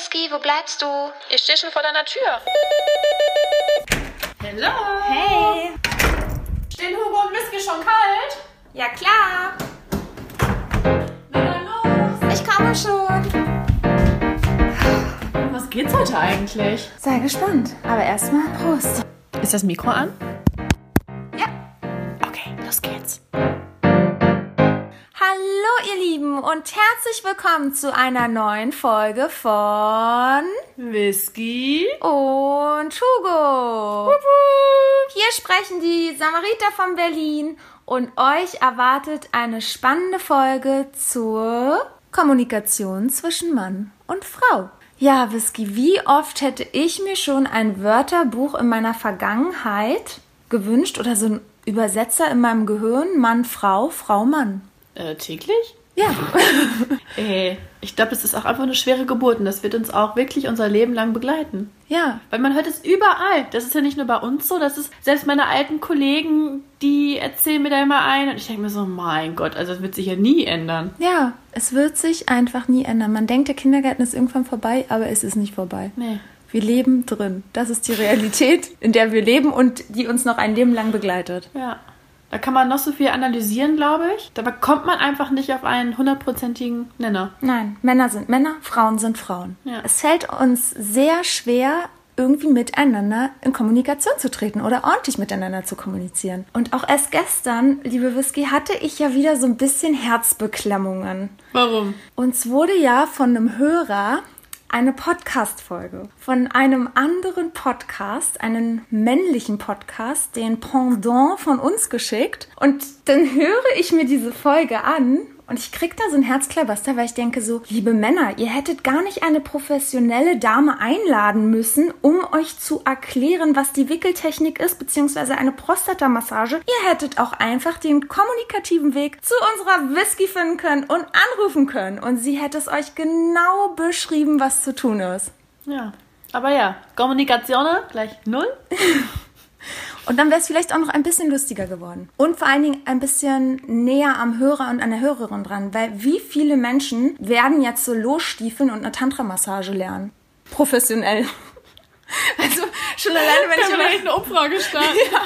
Whisky, wo bleibst du? Ich stehe schon vor deiner Tür. Hallo. Hey. Stehen Hugo und Whisky schon kalt? Ja klar. Na dann los. Ich komme schon. Was geht's heute eigentlich? Sei gespannt. Aber erstmal Prost. Ist das Mikro an? Ja. Okay, los geht's. Ihr Lieben und herzlich willkommen zu einer neuen Folge von Whisky. und Hugo. Hier sprechen die Samariter von Berlin und euch erwartet eine spannende Folge zur Kommunikation zwischen Mann und Frau. Ja, Whisky, wie oft hätte ich mir schon ein Wörterbuch in meiner Vergangenheit gewünscht oder so ein Übersetzer in meinem Gehirn, Mann, Frau, Frau, Mann. Äh, täglich? Ja, Ey, ich glaube, es ist auch einfach eine schwere Geburt und das wird uns auch wirklich unser Leben lang begleiten. ja, Weil man hört es überall. Das ist ja nicht nur bei uns so, das ist selbst meine alten Kollegen, die erzählen mir da immer ein und ich denke mir so, mein Gott, also das wird sich ja nie ändern. ja, es wird sich einfach nie ändern. Man denkt, der Kindergarten ist irgendwann vorbei, aber es ist nicht vorbei. Nee. Wir leben drin. Das ist die Realität, in der wir leben und die uns noch ein Leben lang begleitet. Ja. Da kann man noch so viel analysieren, glaube ich. Dabei kommt man einfach nicht auf einen hundertprozentigen Nenner. Nein, Männer sind Männer, Frauen sind Frauen. Ja. Es fällt uns sehr schwer, irgendwie miteinander in Kommunikation zu treten oder ordentlich miteinander zu kommunizieren. Und auch erst gestern, liebe Whisky, hatte ich ja wieder so ein bisschen Herzbeklemmungen. Warum? Uns wurde ja von einem Hörer eine Podcast-Folge von einem anderen Podcast, einen männlichen Podcast, den Pendant von uns geschickt. Und dann höre ich mir diese Folge an und ich krieg da so ein Herzklabaster, weil ich denke so, liebe Männer, ihr hättet gar nicht eine professionelle Dame einladen müssen, um euch zu erklären, was die Wickeltechnik ist, beziehungsweise eine Prostatamassage. Ihr hättet auch einfach den kommunikativen Weg zu unserer Whisky finden können und anrufen können. Und sie hätte es euch genau beschrieben, was zu tun ist. Ja. Aber ja, Kommunikation gleich null. Und dann wäre es vielleicht auch noch ein bisschen lustiger geworden. Und vor allen Dingen ein bisschen näher am Hörer und an der Hörerin dran. Weil wie viele Menschen werden jetzt so losstiefeln und eine Tantra-Massage lernen? Professionell. Also schon alleine, wenn ich wir über- echt eine Umfrage starten? Ja,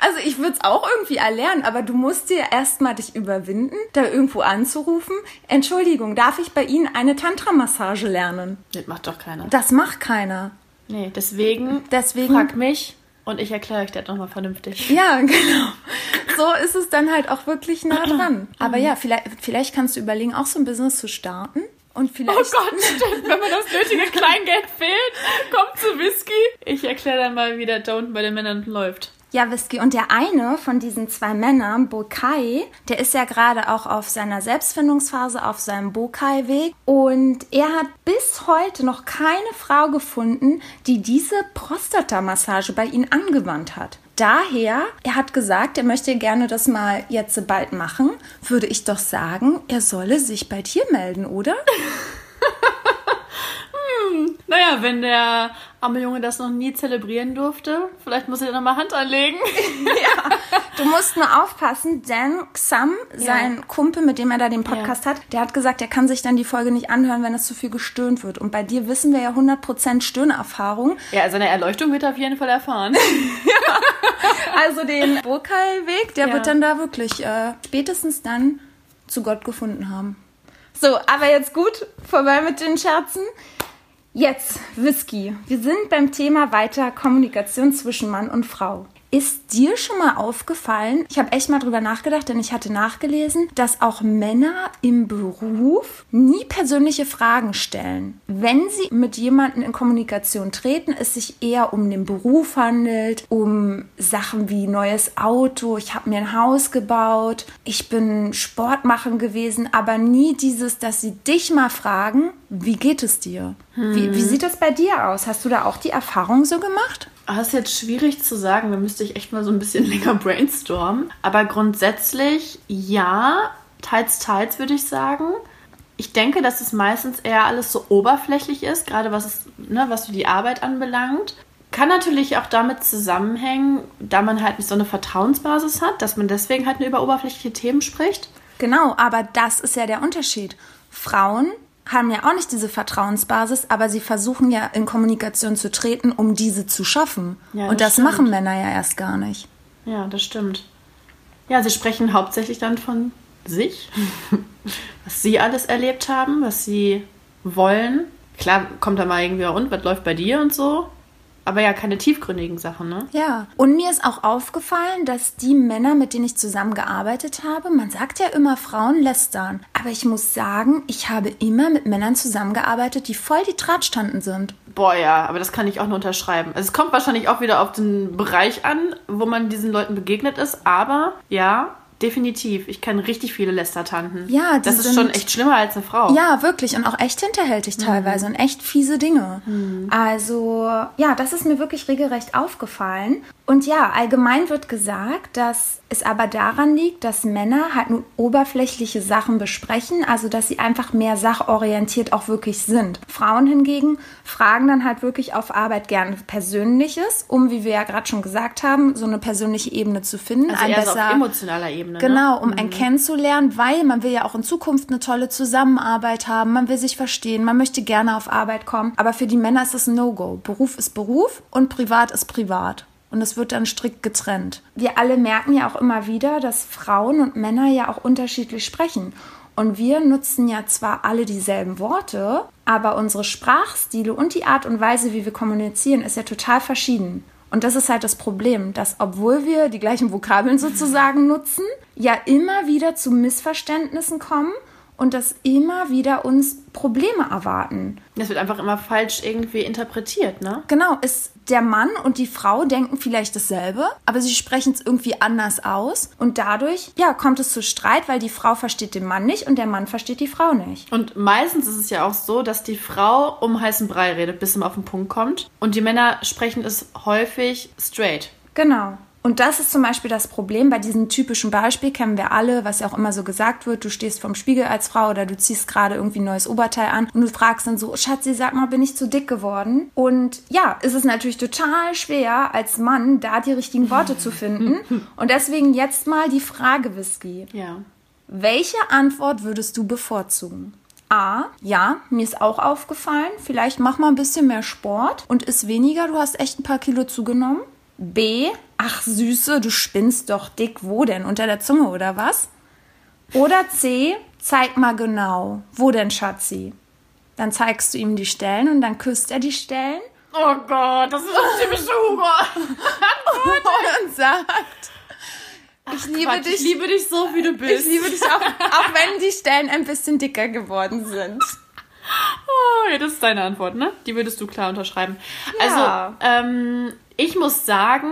also ich würde es auch irgendwie erlernen, aber du musst dir erstmal dich überwinden, da irgendwo anzurufen. Entschuldigung, darf ich bei Ihnen eine Tantra-Massage lernen? Das macht doch keiner. Das macht keiner. Nee, deswegen, Deswegen- frag mich und ich erkläre euch das nochmal vernünftig. Ja, genau. So ist es dann halt auch wirklich nah dran. Aber ja, vielleicht, vielleicht kannst du überlegen, auch so ein Business zu starten. Und vielleicht. Oh Gott, stimmt. Wenn mir das nötige Kleingeld fehlt, kommt zu Whisky. Ich erkläre dann mal, wie der unten bei den Männern läuft. Ja, Whisky. Und der eine von diesen zwei Männern, Bokai, der ist ja gerade auch auf seiner Selbstfindungsphase, auf seinem Bokai-Weg. Und er hat bis heute noch keine Frau gefunden, die diese Prostatamassage bei ihm angewandt hat. Daher, er hat gesagt, er möchte gerne das mal jetzt bald machen, würde ich doch sagen, er solle sich bei dir melden, oder? Naja, wenn der arme Junge das noch nie zelebrieren durfte, vielleicht muss er da mal Hand anlegen. Du musst nur aufpassen, denn Xam, sein Kumpel, mit dem er da den Podcast Ja. hat, der hat gesagt, er kann sich dann die Folge nicht anhören, wenn es zu viel gestöhnt wird. Und bei dir wissen wir ja 100% Stöhnerfahrung. Ja, also eine Erleuchtung wird er auf jeden Fall erfahren. Also den Burkai-Weg, der Ja. wird dann da wirklich äh, spätestens dann zu Gott gefunden haben. So, aber jetzt gut, vorbei mit den Scherzen. Jetzt, Whisky. Wir sind beim Thema weiter Kommunikation zwischen Mann und Frau. Ist dir schon mal aufgefallen, ich habe echt mal drüber nachgedacht, denn ich hatte nachgelesen, dass auch Männer im Beruf nie persönliche Fragen stellen. Wenn sie mit jemandem in Kommunikation treten, es sich eher um den Beruf handelt, um Sachen wie neues Auto, ich habe mir ein Haus gebaut, ich bin Sport machen gewesen, aber nie dieses, dass sie dich mal fragen, wie geht es dir? Wie, wie sieht das bei dir aus? Hast du da auch die Erfahrung so gemacht? Ah, Das ist jetzt schwierig zu sagen, da müsste ich echt mal so ein bisschen länger brainstormen. Aber grundsätzlich ja, teils, teils würde ich sagen. Ich denke, dass es meistens eher alles so oberflächlich ist, gerade was, es, ne, was die Arbeit anbelangt. Kann natürlich auch damit zusammenhängen, da man halt nicht so eine Vertrauensbasis hat, dass man deswegen halt nur über oberflächliche Themen spricht. Genau, aber das ist ja der Unterschied. Frauen haben ja auch nicht diese Vertrauensbasis, aber sie versuchen ja in Kommunikation zu treten, um diese zu schaffen. Ja, Und das das machen stimmt. Männer ja erst gar nicht. Ja, das stimmt. Ja, sie sprechen hauptsächlich dann von sich, was sie alles erlebt haben, was sie wollen. Klar kommt da mal irgendwie, und was läuft bei dir und so. Aber ja, keine tiefgründigen Sachen, ne? Ja, und mir ist auch aufgefallen, dass die Männer, mit denen ich zusammengearbeitet habe, man sagt ja immer, Frauen lästern. Aber ich muss sagen, ich habe immer mit Männern zusammengearbeitet, die voll die Tratschtanten sind. Boah, ja, aber das kann ich auch nur unterschreiben. Also es kommt wahrscheinlich auch wieder auf den Bereich an, wo man diesen Leuten begegnet ist, aber ja, definitiv. Ich kenne richtig viele Lästertanten. Ja, Das ist sind- schon echt schlimmer als eine Frau. Ja, wirklich. Und auch echt hinterhältig teilweise und echt fiese Dinge. Also, ja, das ist mir wirklich regelrecht aufgefallen. Und ja, allgemein wird gesagt, dass es aber daran liegt, dass Männer halt nur oberflächliche Sachen besprechen, also dass sie einfach mehr sachorientiert auch wirklich sind. Frauen hingegen fragen dann halt wirklich auf Arbeit gern Persönliches, um, wie wir ja gerade schon gesagt haben, so eine persönliche Ebene zu finden. Also ein eher so auf besser- emotionaler Ebene. Genau, Ne? um einen kennenzulernen, weil man will ja auch in Zukunft eine tolle Zusammenarbeit haben, man will sich verstehen, man möchte gerne auf Arbeit kommen. Aber für die Männer ist es ein No-Go. Beruf ist Beruf und privat ist privat. Und es wird dann strikt getrennt. Wir alle merken ja auch immer wieder, dass Frauen und Männer ja auch unterschiedlich sprechen. Und wir nutzen ja zwar alle dieselben Worte, aber unsere Sprachstile und die Art und Weise, wie wir kommunizieren, ist ja total verschieden. Und das ist halt das Problem, dass obwohl wir die gleichen Vokabeln sozusagen nutzen, ja immer wieder zu Missverständnissen kommen und dass immer wieder uns Probleme erwarten. Das wird einfach immer falsch irgendwie interpretiert, ne? Genau, ist der Mann und die Frau denken vielleicht dasselbe, aber sie sprechen es irgendwie anders aus und dadurch, ja, kommt es zu Streit, weil die Frau versteht den Mann nicht und der Mann versteht die Frau nicht. Und meistens ist es ja auch so, dass die Frau um heißen Brei redet, bis es auf den Punkt kommt. Und die Männer sprechen es häufig straight. Genau. Und das ist zum Beispiel das Problem bei diesem typischen Beispiel, kennen wir alle, was ja auch immer so gesagt wird, du stehst vorm Spiegel als Frau oder du ziehst gerade irgendwie ein neues Oberteil an und du fragst dann so, Schatzi, sag mal, bin ich zu dick geworden? Und ja, es ist natürlich total schwer, als Mann da die richtigen Worte zu finden. Und deswegen jetzt mal die Frage, Whisky. Ja. Welche Antwort würdest du bevorzugen? A, ja, mir ist auch aufgefallen, vielleicht mach mal ein bisschen mehr Sport und isst weniger, du hast echt ein paar Kilo zugenommen. B, ach Süße, du spinnst doch dick, wo denn? Unter der Zunge oder was? Oder C, zeig mal genau, wo denn Schatzi? Dann zeigst du ihm die Stellen und dann küsst er die Stellen Oh Gott, das ist ein typischer Hugo. und sagt, ich liebe Quatsch, dich, Ich liebe dich so, wie du bist. ich liebe dich auch, auch wenn die Stellen ein bisschen dicker geworden sind. Oh, ja, das ist deine Antwort, ne? Die würdest du klar unterschreiben. Ja. Also, ähm, ich muss sagen,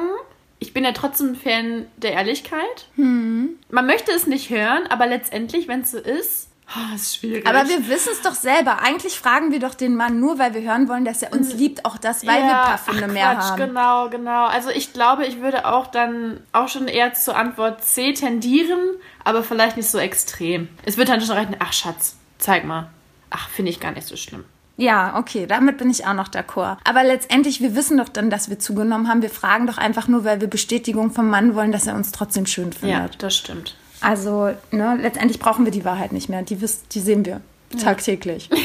ich bin ja trotzdem ein Fan der Ehrlichkeit. Hm. Man möchte es nicht hören, aber letztendlich, wenn es so ist, oh, ist schwierig. Aber wir wissen es doch selber. Eigentlich fragen wir doch den Mann nur, weil wir hören wollen, dass er uns liebt. Auch das, weil wir ein paar Funde ach, mehr Quatsch, haben. Genau, genau. Also ich glaube, ich würde auch dann auch schon eher zur Antwort C tendieren, aber vielleicht nicht so extrem. Es wird dann schon reichen, ach Schatz, zeig mal. Ach, finde ich gar nicht so schlimm. Ja, okay, damit bin ich auch noch d'accord. Aber letztendlich, wir wissen doch dann, dass wir zugenommen haben. Wir fragen doch einfach nur, weil wir Bestätigung vom Mann wollen, dass er uns trotzdem schön Ja, findet. das stimmt. Also, ne, letztendlich brauchen wir die Wahrheit nicht mehr. Die, wiss, die sehen wir tagtäglich.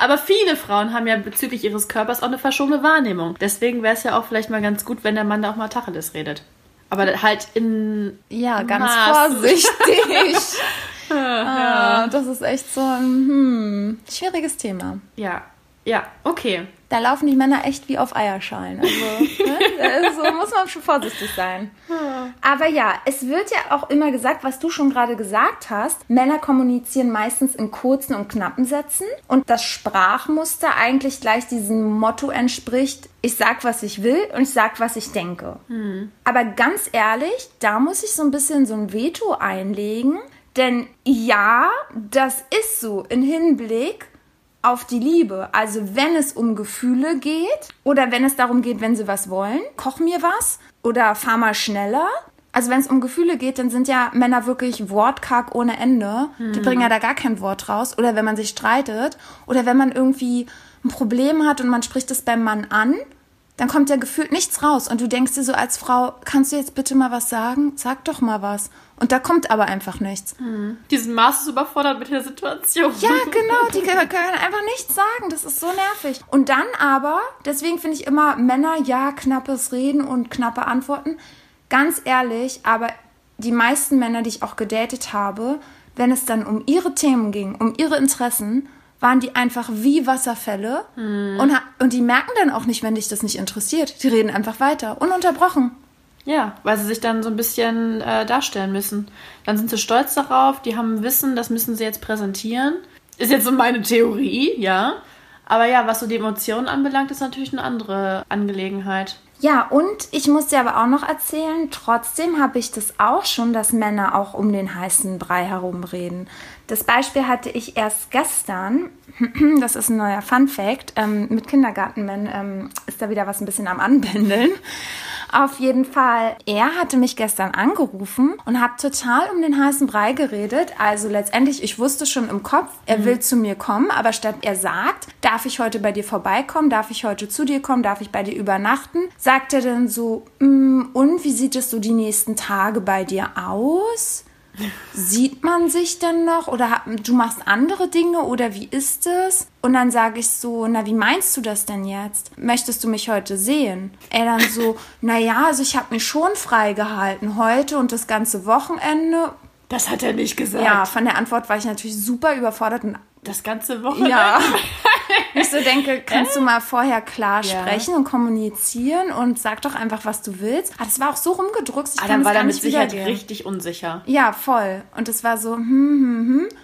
Aber viele Frauen haben ja bezüglich ihres Körpers auch eine verschobene Wahrnehmung. Deswegen wäre es ja auch vielleicht mal ganz gut, wenn der Mann da auch mal Tacheles redet. Aber halt in. Ja, ganz Maß. vorsichtig. ah, das ist echt so ein hm, schwieriges Thema. Ja, ja, okay. Da laufen die Männer echt wie auf Eierschalen. Also, ne? so muss man schon vorsichtig sein. Aber ja, es wird ja auch immer gesagt, was du schon gerade gesagt hast. Männer kommunizieren meistens in kurzen und knappen Sätzen und das Sprachmuster eigentlich gleich diesem Motto entspricht, ich sag, was ich will und ich sag, was ich denke. Aber ganz ehrlich, da muss ich so ein bisschen so ein Veto einlegen, denn ja, das ist so in Hinblick auf die Liebe. Also wenn es um Gefühle geht oder wenn es darum geht, wenn sie was wollen, koch mir was oder fahr mal schneller. Also wenn es um Gefühle geht, dann sind ja Männer wirklich wortkarg ohne Ende. Die bringen ja da gar kein Wort raus. Oder wenn man sich streitet oder wenn man irgendwie ein Problem hat und man spricht es beim Mann an, dann kommt ja gefühlt nichts raus. Und du denkst dir so als Frau, kannst du jetzt bitte mal was sagen? Sag doch mal was. Und da kommt aber einfach nichts. Hm. Diesen Maß ist überfordert mit der Situation. Ja, genau, die können, einfach nichts sagen. Das ist so nervig. Und dann aber, deswegen finde ich immer Männer, ja, knappes Reden und knappe Antworten. Ganz ehrlich, aber die meisten Männer, die ich auch gedatet habe, wenn es dann um ihre Themen ging, um ihre Interessen, waren die einfach wie Wasserfälle Hm. und, und die merken dann auch nicht, wenn dich das nicht interessiert. Die reden einfach weiter, ununterbrochen. Ja, weil sie sich dann so ein bisschen äh, darstellen müssen. Dann sind sie stolz darauf, die haben Wissen, das müssen sie jetzt präsentieren. Ist jetzt so meine Theorie, ja. Aber ja, was so die Emotionen anbelangt, ist natürlich eine andere Angelegenheit. Ja, und ich muss dir aber auch noch erzählen, trotzdem habe ich das auch schon, dass Männer auch um den heißen Brei herumreden. Das Beispiel hatte ich erst gestern. Das ist ein neuer Fun Fact. Ähm, mit Kindergartenmen ähm, ist da wieder was ein bisschen am Anbändeln. Auf jeden Fall, er hatte mich gestern angerufen und hat total um den heißen Brei geredet. Also letztendlich, ich wusste schon im Kopf, er will zu mir kommen, aber statt er sagt, darf ich heute bei dir vorbeikommen, darf ich heute zu dir kommen, darf ich bei dir übernachten, sagt er dann so, "Mm, und wie sieht es so die nächsten Tage bei dir aus? Sieht man sich denn noch oder du machst andere Dinge oder wie ist es? Und dann sage ich so, na wie meinst du das denn jetzt? Möchtest du mich heute sehen? Er dann so, na ja, also ich habe mich schon freigehalten heute und das ganze Wochenende. Das hat er nicht gesagt. Ja, von der Antwort war ich natürlich super überfordert und Das ganze Wochenende. ja. Ich so denke, kannst du mal vorher klar Ja. sprechen und kommunizieren und sag doch einfach, was du willst. Aber das war auch so rumgedruckst, ich Ah, dann war er mit Sicherheit richtig unsicher. Ja, voll. Und es war so, hm, hm, hm.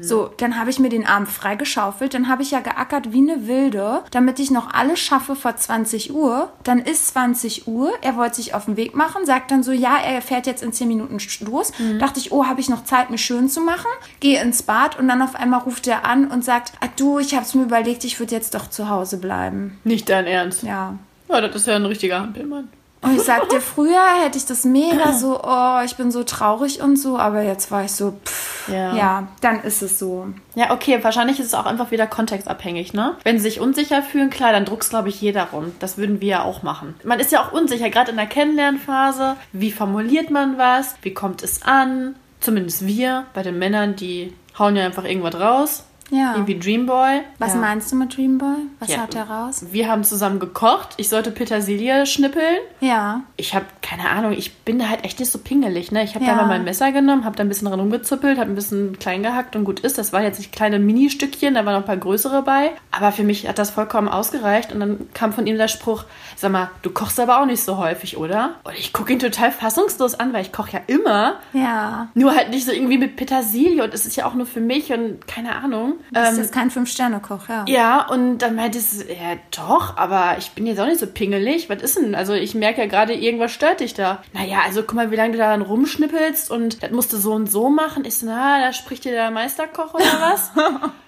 So, dann habe ich mir den Abend freigeschaufelt. Dann habe ich ja geackert wie eine Wilde, damit ich noch alles schaffe vor 20 Uhr. Dann ist 20 Uhr. Er wollte sich auf den Weg machen, sagt dann so, ja, er fährt jetzt in 10 Minuten los. Dachte ich, oh, habe ich noch Zeit, mich schön zu machen? Gehe ins Bad und dann auf einmal ruft er an und sagt, ah, du, ich habe es mir überlegt, ich würde jetzt doch zu Hause bleiben. Nicht dein Ernst. Ja. Ja, das ist ja ein richtiger Hampelmann. Und ich sagte, früher hätte ich das mega so, oh, ich bin so traurig und so, aber jetzt war ich so, pff, Ja. ja, dann ist es so. Ja, okay, wahrscheinlich ist es auch einfach wieder kontextabhängig, ne? Wenn sie sich unsicher fühlen, klar, dann druckst, glaube ich, jeder rum. Das würden wir ja auch machen. Man ist ja auch unsicher, gerade in der Kennenlernphase. Wie formuliert man was? Wie kommt es an? Zumindest wir, bei den Männern, die hauen ja einfach irgendwas raus. Ja. Irgendwie Dreamboy. Was ja. meinst du mit Dreamboy? Was Ja. hat er raus? Wir haben zusammen gekocht. Ich sollte Petersilie schnippeln. Ja. Ich habe keine Ahnung, ich bin da halt echt nicht so pingelig, ne? Ich habe da mal mein Messer genommen, habe da ein bisschen dran rumgezuppelt, habe ein bisschen klein gehackt und gut ist. Das waren jetzt nicht kleine Mini-Stückchen, da waren noch ein paar größere bei. Aber für mich hat das vollkommen ausgereicht. Und dann kam von ihm der Spruch, sag mal, du kochst aber auch nicht so häufig, oder? Und ich gucke ihn total fassungslos an, weil ich koche ja immer. Ja. Nur halt nicht so irgendwie mit Petersilie und es ist ja auch nur für mich und keine Ahnung. Das Ähm, ist kein Fünf-Sterne-Koch, ja. ja, und dann meinte sie, ja doch, aber ich bin jetzt auch nicht so pingelig. Was ist denn? Also ich merke ja gerade, irgendwas stört dich da. Naja, also guck mal, wie lange du da dann rumschnippelst und das musst du so und so machen. Ich so, na, da spricht dir der Meisterkoch oder was?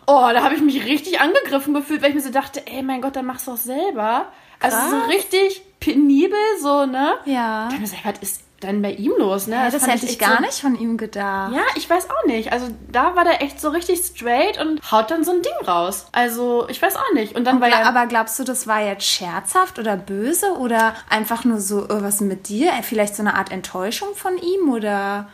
oh, da habe ich mich richtig angegriffen gefühlt, weil ich mir so dachte, ey, mein Gott, dann mach's doch selber. Also so Krass. richtig penibel, so, ne? Ja. Dann hab ich gesagt, was ist denn bei ihm los, ne? Ja, das fand hätte ich echt gar so, nicht von ihm gedacht. ja, ich weiß auch nicht. Also da war der echt so richtig straight und haut dann so ein Ding raus. Also ich weiß auch nicht. Und dann war Gla- ja Aber glaubst du, das war jetzt scherzhaft oder böse oder einfach nur so, äh, was mit dir? Vielleicht so eine Art Enttäuschung von ihm oder?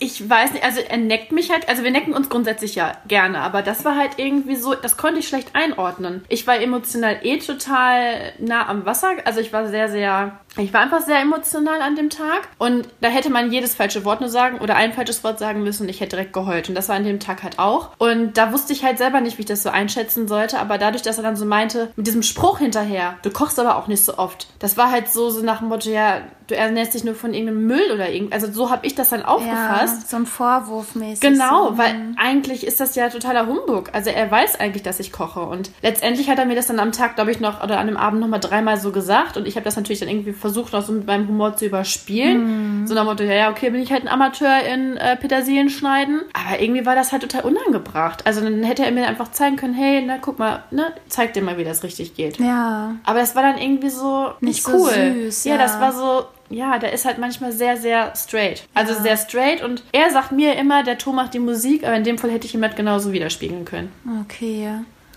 ich weiß nicht, also er neckt mich halt, also wir necken uns grundsätzlich ja gerne, aber das war halt irgendwie so, das konnte ich schlecht einordnen. Ich war emotional eh total nah am Wasser, also ich war sehr, sehr, ich war einfach sehr emotional an dem Tag und da hätte man jedes falsche Wort nur sagen oder ein falsches Wort sagen müssen und ich hätte direkt geheult und das war an dem Tag halt auch. Und da wusste ich halt selber nicht, wie ich das so einschätzen sollte, aber dadurch, dass er dann so meinte, mit diesem Spruch hinterher, du kochst aber auch nicht so oft, das war halt so, so nach dem Motto, ja, du ernährst dich nur von irgendeinem Müll oder irgend, also so habe ich das dann aufgefasst. Ja, so ein Vorwurf mäßig. Genau, so. weil eigentlich ist das ja totaler Humbug. Also er weiß eigentlich, dass ich koche. Und letztendlich hat er mir das dann am Tag, glaube ich, noch oder an dem Abend noch mal dreimal so gesagt. Und ich habe das natürlich dann irgendwie versucht, noch so mit meinem Humor zu überspielen. So nach dem Motto, ja, ja, okay, bin ich halt ein Amateur in äh, Petersilien schneiden. Aber irgendwie war das halt total unangebracht. Also dann hätte er mir einfach zeigen können, hey, na guck mal, ne, zeig dir mal, wie das richtig geht. Ja. Aber das war dann irgendwie so nicht, Nicht so cool. süß, ja, ja. das war so, ja, der ist halt manchmal sehr, sehr straight. Also sehr straight und er sagt mir immer, der Ton macht die Musik, aber in dem Fall hätte ich ihm halt genauso widerspiegeln können. Okay.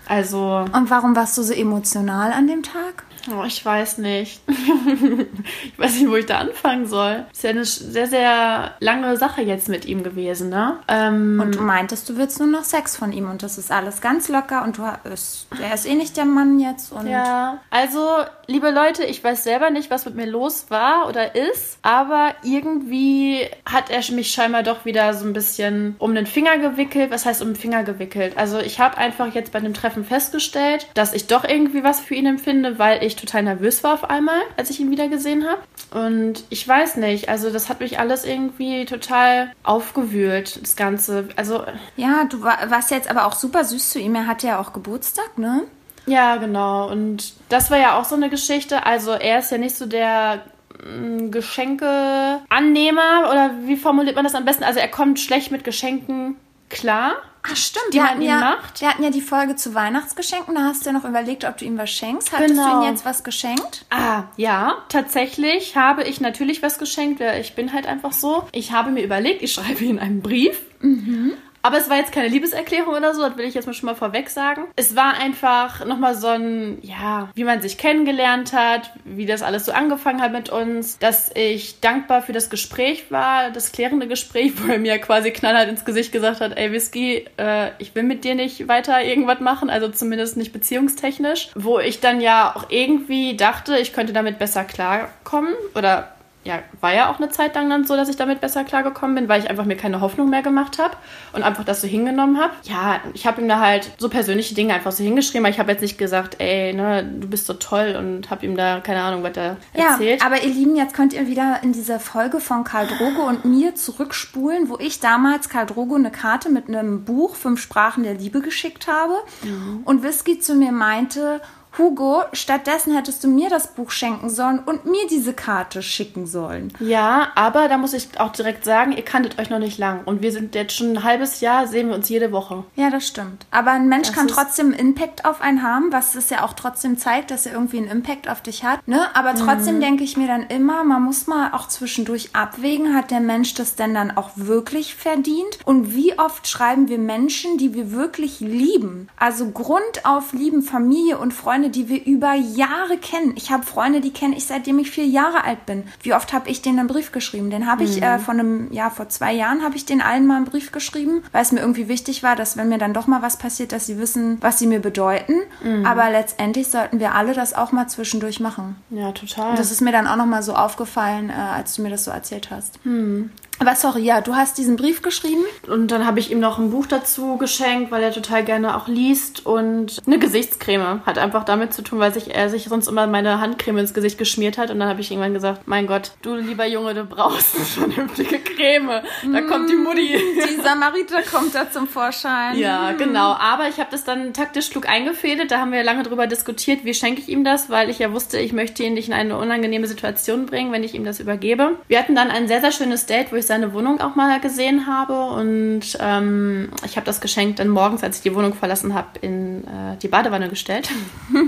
Also. Und warum warst du so emotional an dem Tag? Oh, ich weiß nicht. ich weiß nicht, wo ich da anfangen soll. Ist ja eine sehr, sehr lange Sache jetzt mit ihm gewesen, ne? Ähm, und du meintest, du willst nur noch Sex von ihm und das ist alles ganz locker und du ist, er ist eh nicht der Mann jetzt. Und ja, also, liebe Leute, ich weiß selber nicht, was mit mir los war oder ist, aber irgendwie hat er mich scheinbar doch wieder so ein bisschen um den Finger gewickelt. Was heißt um den Finger gewickelt? Also, ich habe einfach jetzt bei dem Treffen festgestellt, dass ich doch irgendwie was für ihn empfinde, weil ich total nervös war auf einmal, als ich ihn wieder gesehen habe. Und ich weiß nicht, also das hat mich alles irgendwie total aufgewühlt, das Ganze. Also. Ja, du warst jetzt aber auch super süß zu ihm. Er hatte ja auch Geburtstag, ne? Ja, genau. Und das war ja auch so eine Geschichte. Also er ist ja nicht so der mm, Geschenkeannehmer oder wie formuliert man das am besten? Also er kommt schlecht mit Geschenken klar. Ach stimmt, die wir hatten, ja, macht. wir hatten ja die Folge zu Weihnachtsgeschenken. Da hast du ja noch überlegt, ob du ihm was schenkst. Hattest genau. du ihm jetzt was geschenkt? Ah, ja, tatsächlich habe ich natürlich was geschenkt. Ich bin halt einfach so. Ich habe mir überlegt, ich schreibe ihm einen Brief. Mhm. Aber es war jetzt keine Liebeserklärung oder so, das will ich jetzt mal schon mal vorweg sagen. Es war einfach nochmal so ein, ja, wie man sich kennengelernt hat, wie das alles so angefangen hat mit uns, dass ich dankbar für das Gespräch war, das klärende Gespräch, wo er mir quasi knallhart ins Gesicht gesagt hat, ey Whisky, äh, ich will mit dir nicht weiter irgendwas machen, also zumindest nicht beziehungstechnisch. Wo ich dann ja auch irgendwie dachte, ich könnte damit besser klarkommen oder ja, war ja auch eine Zeit lang dann so, dass ich damit besser klargekommen bin, weil ich einfach mir keine Hoffnung mehr gemacht habe und einfach das so hingenommen habe. Ja, ich habe ihm da halt so persönliche Dinge einfach so hingeschrieben, aber ich habe jetzt nicht gesagt, ey, ne, du bist so toll und habe ihm da keine Ahnung, was er erzählt. Ja, aber ihr Lieben, jetzt könnt ihr wieder in diese Folge von Karl Drogo und mir zurückspulen, wo ich damals Karl Drogo eine Karte mit einem Buch Fünf Sprachen der Liebe geschickt habe mhm. und Whisky zu mir meinte, Hugo, stattdessen hättest du mir das Buch schenken sollen und mir diese Karte schicken sollen. Ja, aber da muss ich auch direkt sagen, ihr kanntet euch noch nicht lang. Und wir sind jetzt schon ein halbes Jahr, sehen wir uns jede Woche. Ja, das stimmt. Aber ein Mensch das kann trotzdem einen Impact auf einen haben, was es ja auch trotzdem zeigt, dass er irgendwie einen Impact auf dich hat. Ne? Aber trotzdem mhm. denke ich mir dann immer, man muss mal auch zwischendurch abwägen, hat der Mensch das denn dann auch wirklich verdient? Und wie oft schreiben wir Menschen, die wir wirklich lieben? Also Grund auf lieben Familie und Freunde Freunde, die wir über Jahre kennen. Ich habe Freunde, die kenne ich seitdem ich vier Jahre alt bin. Wie oft habe ich denen einen Brief geschrieben? Den habe ich mhm. äh, von einem, ja, vor zwei Jahren habe ich den allen mal einen Brief geschrieben, weil es mir irgendwie wichtig war, dass wenn mir dann doch mal was passiert, dass sie wissen, was sie mir bedeuten. Mhm. Aber letztendlich sollten wir alle das auch mal zwischendurch machen. Ja, total. Und das ist mir dann auch noch mal so aufgefallen, äh, als du mir das so erzählt hast. Mhm. Aber sorry, ja, du hast diesen Brief geschrieben. Und dann habe ich ihm noch ein Buch dazu geschenkt, weil er total gerne auch liest. Und eine Gesichtscreme. Hat einfach damit zu tun, weil sich, er sich sonst immer meine Handcreme ins Gesicht geschmiert hat. Und dann habe ich irgendwann gesagt, mein Gott, du lieber Junge, du brauchst eine vernünftige Creme. Da mm, kommt die Mutti. Die Samariter kommt da zum Vorschein. Ja, mm. genau. Aber ich habe das dann taktisch klug eingefädelt. Da haben wir lange drüber diskutiert, wie schenke ich ihm das, weil ich ja wusste, ich möchte ihn nicht in eine unangenehme Situation bringen, wenn ich ihm das übergebe. Wir hatten dann ein sehr, sehr schönes Date, wo ich seine Wohnung auch mal gesehen habe und ähm, ich habe das Geschenk dann morgens, als ich die Wohnung verlassen habe, in äh, die Badewanne gestellt.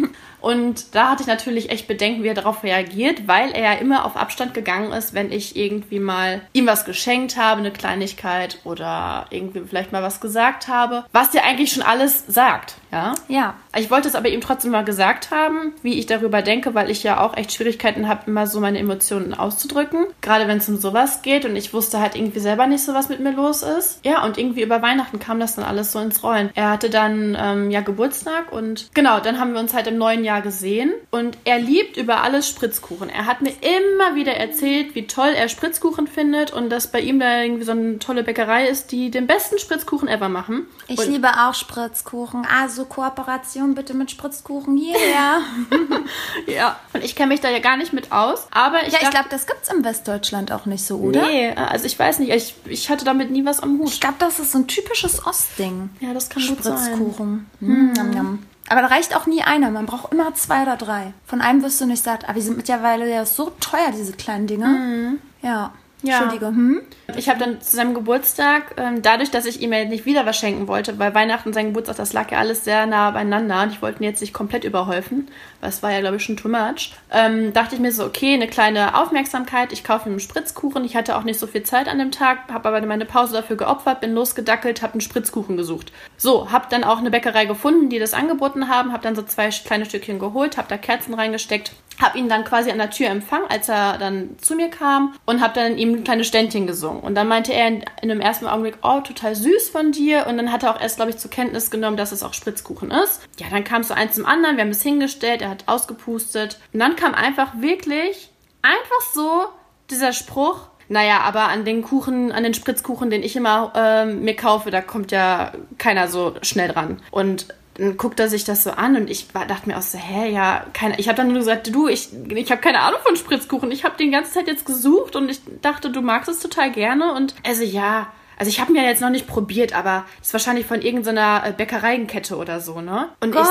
Und da hatte ich natürlich echt Bedenken, wie er darauf reagiert, weil er ja immer auf Abstand gegangen ist, wenn ich irgendwie mal ihm was geschenkt habe, eine Kleinigkeit oder irgendwie vielleicht mal was gesagt habe, was dir eigentlich schon alles sagt, ja? Ja. Ich wollte es aber ihm trotzdem mal gesagt haben, wie ich darüber denke, weil ich ja auch echt Schwierigkeiten habe, immer so meine Emotionen auszudrücken. Gerade wenn es um sowas geht und ich wusste halt irgendwie selber nicht so, was mit mir los ist. Ja, und irgendwie über Weihnachten kam das dann alles so ins Rollen. Er hatte dann ähm, ja Geburtstag und genau, dann haben wir uns halt im neuen Jahr gesehen und er liebt über alles Spritzkuchen. Er hat mir immer wieder erzählt, wie toll er Spritzkuchen findet und dass bei ihm da irgendwie so eine tolle Bäckerei ist, die den besten Spritzkuchen ever machen. Ich und liebe auch Spritzkuchen. Also Kooperation bitte mit Spritzkuchen hierher. ja, und ich kenne mich da ja gar nicht mit aus, aber ich Ja, ich glaube, das gibt's im Westdeutschland auch nicht so, oder? Nee, also ich weiß nicht, ich, ich hatte damit nie was am Hut. Ich glaube, das ist so ein typisches Ostding. Ja, das kann gut sein. Spritzkuchen. Hm. Aber da reicht auch nie einer. Man braucht immer zwei oder drei. Von einem wirst du nicht satt. Aber die sind mittlerweile ja so teuer, diese kleinen Dinge. Mhm. Ja. Ja. Entschuldige. Hm? Ich habe dann zu seinem Geburtstag, ähm, dadurch, dass ich ihm ja nicht wieder was schenken wollte, weil Weihnachten und sein Geburtstag, das lag ja alles sehr nah beieinander und ich wollte ihn jetzt nicht komplett überhäufen, weil es war ja, glaube ich, schon too much, ähm, dachte ich mir so, okay, eine kleine Aufmerksamkeit, ich kaufe ihm einen Spritzkuchen. Ich hatte auch nicht so viel Zeit an dem Tag, habe aber meine Pause dafür geopfert, bin losgedackelt, habe einen Spritzkuchen gesucht. So, habe dann auch eine Bäckerei gefunden, die das angeboten haben, habe dann so zwei kleine Stückchen geholt, habe da Kerzen reingesteckt, habe ihn dann quasi an der Tür empfangen, als er dann zu mir kam und habe dann ihm ein kleines Ständchen gesungen. Und dann meinte er in, in dem ersten Augenblick, oh, total süß von dir. Und dann hat er auch erst, glaube ich, zur Kenntnis genommen, dass es auch Spritzkuchen ist. Ja, dann kam so eins zum anderen, wir haben es hingestellt, er hat ausgepustet. Und dann kam einfach wirklich, einfach so dieser Spruch, naja, aber an den Kuchen, an den Spritzkuchen, den ich immer ähm, mir kaufe, da kommt ja keiner so schnell dran. Und dann guckt er sich das so an und ich war, dachte mir auch so, hä, ja, keine, ich habe dann nur gesagt, du, ich, ich habe keine Ahnung von Spritzkuchen. Ich habe den ganze Zeit jetzt gesucht und ich dachte, du magst es total gerne und also ja, also ich habe mir jetzt noch nicht probiert, aber das ist wahrscheinlich von irgendeiner äh, Bäckereienkette oder so, ne? Und ich, und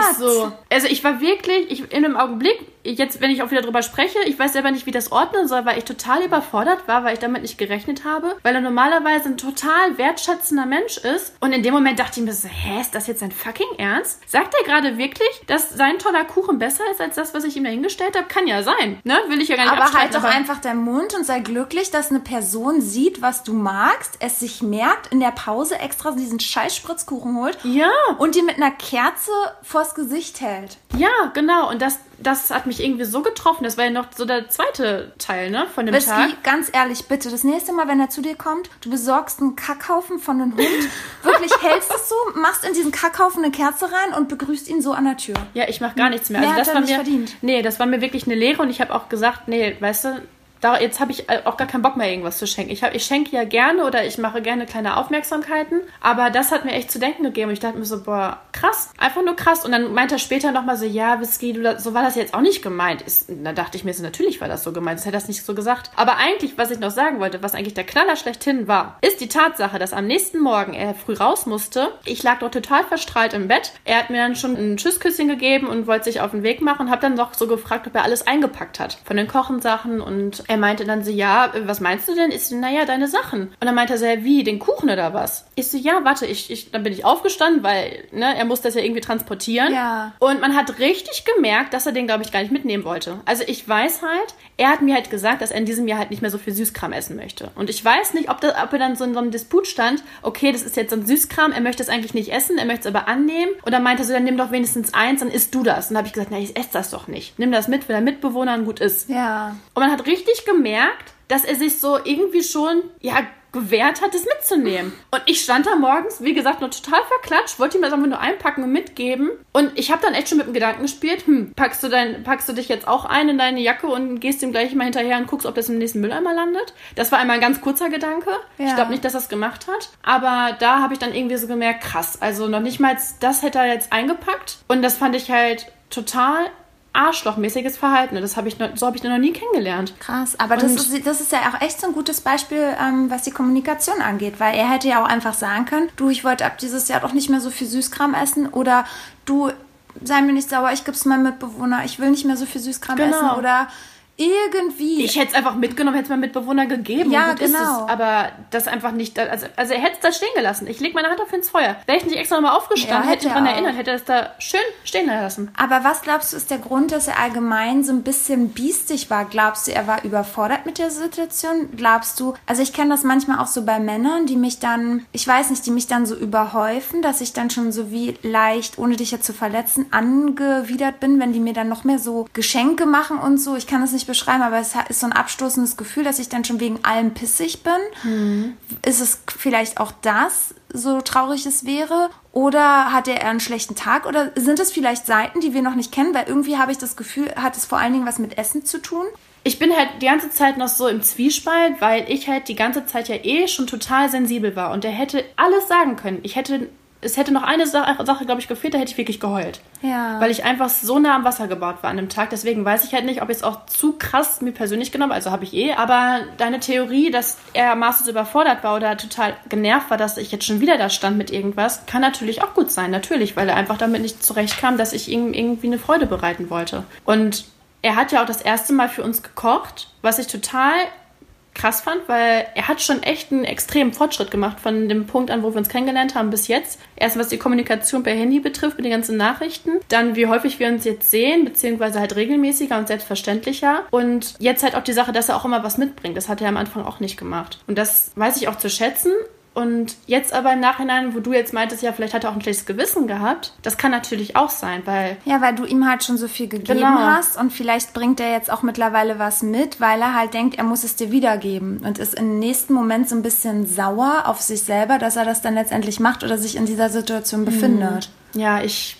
ich so, also ich war wirklich, ich in einem Augenblick, jetzt, wenn ich auch wieder drüber spreche, ich weiß selber nicht, wie das ordnen soll, weil ich total überfordert war, weil ich damit nicht gerechnet habe, weil er normalerweise ein total wertschätzender Mensch ist. Und in dem Moment dachte ich mir so, hä, ist das jetzt ein fucking Ernst? Sagt er gerade wirklich, dass sein toller Kuchen besser ist als das, was ich ihm da hingestellt habe? Kann ja sein, ne? Will ich ja gar nicht Aber halt doch einfach deinen Mund und sei glücklich, dass eine Person sieht, was du magst, es sich merkt, in der Pause extra diesen scheiß Spritzkuchen holt. Ja. Und dir mit einer Kerze vors Gesicht hält. Ja, genau. Und das, das hat mich irgendwie so getroffen. Das war ja noch so der zweite Teil, ne, von dem Whisky, Tag. ganz ehrlich, bitte, das nächste Mal, wenn er zu dir kommt, du besorgst einen Kackhaufen von einem Hund, wirklich hältst es so, machst in diesen Kackhaufen eine Kerze rein und begrüßt ihn so an der Tür. Ja, ich mach gar nichts mehr. Mehr Also hat das er war nicht mir, verdient. nee, das war mir wirklich eine Lehre und ich habe auch gesagt, nee, weißt du, da, jetzt habe ich auch gar keinen Bock mehr, irgendwas zu schenken. Ich, hab, ich schenke ja gerne oder ich mache gerne kleine Aufmerksamkeiten, aber das hat mir echt zu denken gegeben. Und ich dachte mir so, boah, krass, einfach nur krass. Und dann meinte er später nochmal so, ja, Whisky, du, so war das jetzt auch nicht gemeint. Ist, da dachte ich mir so, natürlich war das so gemeint, das hätte er das nicht so gesagt. Aber eigentlich, was ich noch sagen wollte, was eigentlich der Knaller schlechthin war, ist die Tatsache, dass am nächsten Morgen er früh raus musste. Ich lag dort total verstrahlt im Bett. Er hat mir dann schon ein Tschüssküsschen gegeben und wollte sich auf den Weg machen und habe dann noch so gefragt, ob er alles eingepackt hat. Von den Kochensachen und er meinte dann so, ja, was meinst du denn? Ich so, naja, deine Sachen. Und dann meinte er so, ja, wie, den Kuchen oder was? Ich so, ja, warte, ich, ich, dann bin ich aufgestanden, weil, ne, er muss das ja irgendwie transportieren. Ja. Und man hat richtig gemerkt, dass er den, glaube ich, gar nicht mitnehmen wollte. Also ich weiß halt, er hat mir halt gesagt, dass er in diesem Jahr halt nicht mehr so viel Süßkram essen möchte. Und ich weiß nicht, ob, das, ob er dann so in so einem Disput stand, okay, das ist jetzt so ein Süßkram, er möchte es eigentlich nicht essen, er möchte es aber annehmen. Und dann meinte er so, dann nimm doch wenigstens eins, dann isst du das. Und dann habe ich gesagt, na, ich esse das doch nicht. Nimm das mit, wenn der Mitbewohner gut ist. Ja. Und man hat richtig gemerkt, dass er sich so irgendwie schon, ja, gewehrt hat, es mitzunehmen. Und ich stand da morgens, wie gesagt, nur total verklatscht, wollte ihm das einfach nur einpacken und mitgeben. Und ich habe dann echt schon mit dem Gedanken gespielt, hm, packst du, dein, packst du dich jetzt auch ein in deine Jacke und gehst ihm gleich mal hinterher und guckst, ob das im nächsten Mülleimer landet? Das war einmal ein ganz kurzer Gedanke. Ja. Ich glaube nicht, dass er es gemacht hat. Aber da habe ich dann irgendwie so gemerkt, krass, also noch nicht mal das hätte er jetzt eingepackt. Und das fand ich halt total arschlochmäßiges Verhalten. Das habe ich noch, so habe ich noch nie kennengelernt. Krass, aber das ist, das ist ja auch echt so ein gutes Beispiel, ähm, was die Kommunikation angeht, weil er hätte ja auch einfach sagen können, du, ich wollte ab dieses Jahr doch nicht mehr so viel Süßkram essen oder du, sei mir nicht sauer, ich gib's meinem Mitbewohner, ich will nicht mehr so viel Süßkram Genau. essen oder irgendwie. Ich hätte es einfach mitgenommen, hätte es meinem Mitbewohner gegeben. Ja, und gut ist genau. es. Aber das einfach nicht. Also, also er hätte es da stehen gelassen. Ich lege meine Hand auf ins Feuer. Wäre ich nicht extra nochmal aufgestanden, Ja, hätte ich daran er erinnert, hätte er es da schön stehen lassen. Aber was glaubst du, ist der Grund, dass er allgemein so ein bisschen biestig war? Glaubst du, er war überfordert mit der Situation? Glaubst du, also ich kenne das manchmal auch so bei Männern, die mich dann, ich weiß nicht, die mich dann so überhäufen, dass ich dann schon so wie leicht, ohne dich jetzt zu verletzen, angewidert bin, wenn die mir dann noch mehr so Geschenke machen und so. Ich kann das nicht beschreiben, aber es ist so ein abstoßendes Gefühl, dass ich dann schon wegen allem pissig bin. Ist es vielleicht auch das, so traurig es wäre? Oder hat er einen schlechten Tag? Oder sind es vielleicht Seiten, die wir noch nicht kennen? Weil irgendwie habe ich das Gefühl, hat es vor allen Dingen was mit Essen zu tun. Ich bin halt die ganze Zeit noch so im Zwiespalt, weil ich halt die ganze Zeit ja eh schon total sensibel war. Und er hätte alles sagen können. Ich hätte. Es hätte noch eine Sache, Sache glaube ich, gefehlt, da hätte ich wirklich geheult. Ja. Weil ich einfach so nah am Wasser gebaut war an dem Tag. Deswegen weiß ich halt nicht, ob ich es auch zu krass mir persönlich genommen also habe ich eh. Aber deine Theorie, dass er maßlos überfordert war oder total genervt war, dass ich jetzt schon wieder da stand mit irgendwas, kann natürlich auch gut sein. Natürlich, weil er einfach damit nicht zurechtkam, dass ich ihm irgendwie eine Freude bereiten wollte. Und er hat ja auch das erste Mal für uns gekocht, was ich total krass fand, weil er hat schon echt einen extremen Fortschritt gemacht von dem Punkt an, wo wir uns kennengelernt haben bis jetzt. Erst was die Kommunikation per Handy betrifft, mit den ganzen Nachrichten. Dann wie häufig wir uns jetzt sehen, beziehungsweise halt regelmäßiger und selbstverständlicher. Und jetzt halt auch die Sache, dass er auch immer was mitbringt. Das hat er am Anfang auch nicht gemacht. Und das weiß ich auch zu schätzen. Und jetzt aber im Nachhinein, wo du jetzt meintest, ja, vielleicht hat er auch ein schlechtes Gewissen gehabt, das kann natürlich auch sein, weil. Ja, weil du ihm halt schon so viel gegeben genau. hast und vielleicht bringt er jetzt auch mittlerweile was mit, weil er halt denkt, er muss es dir wiedergeben und ist im nächsten Moment so ein bisschen sauer auf sich selber, dass er das dann letztendlich macht oder sich in dieser Situation befindet. Ja, ich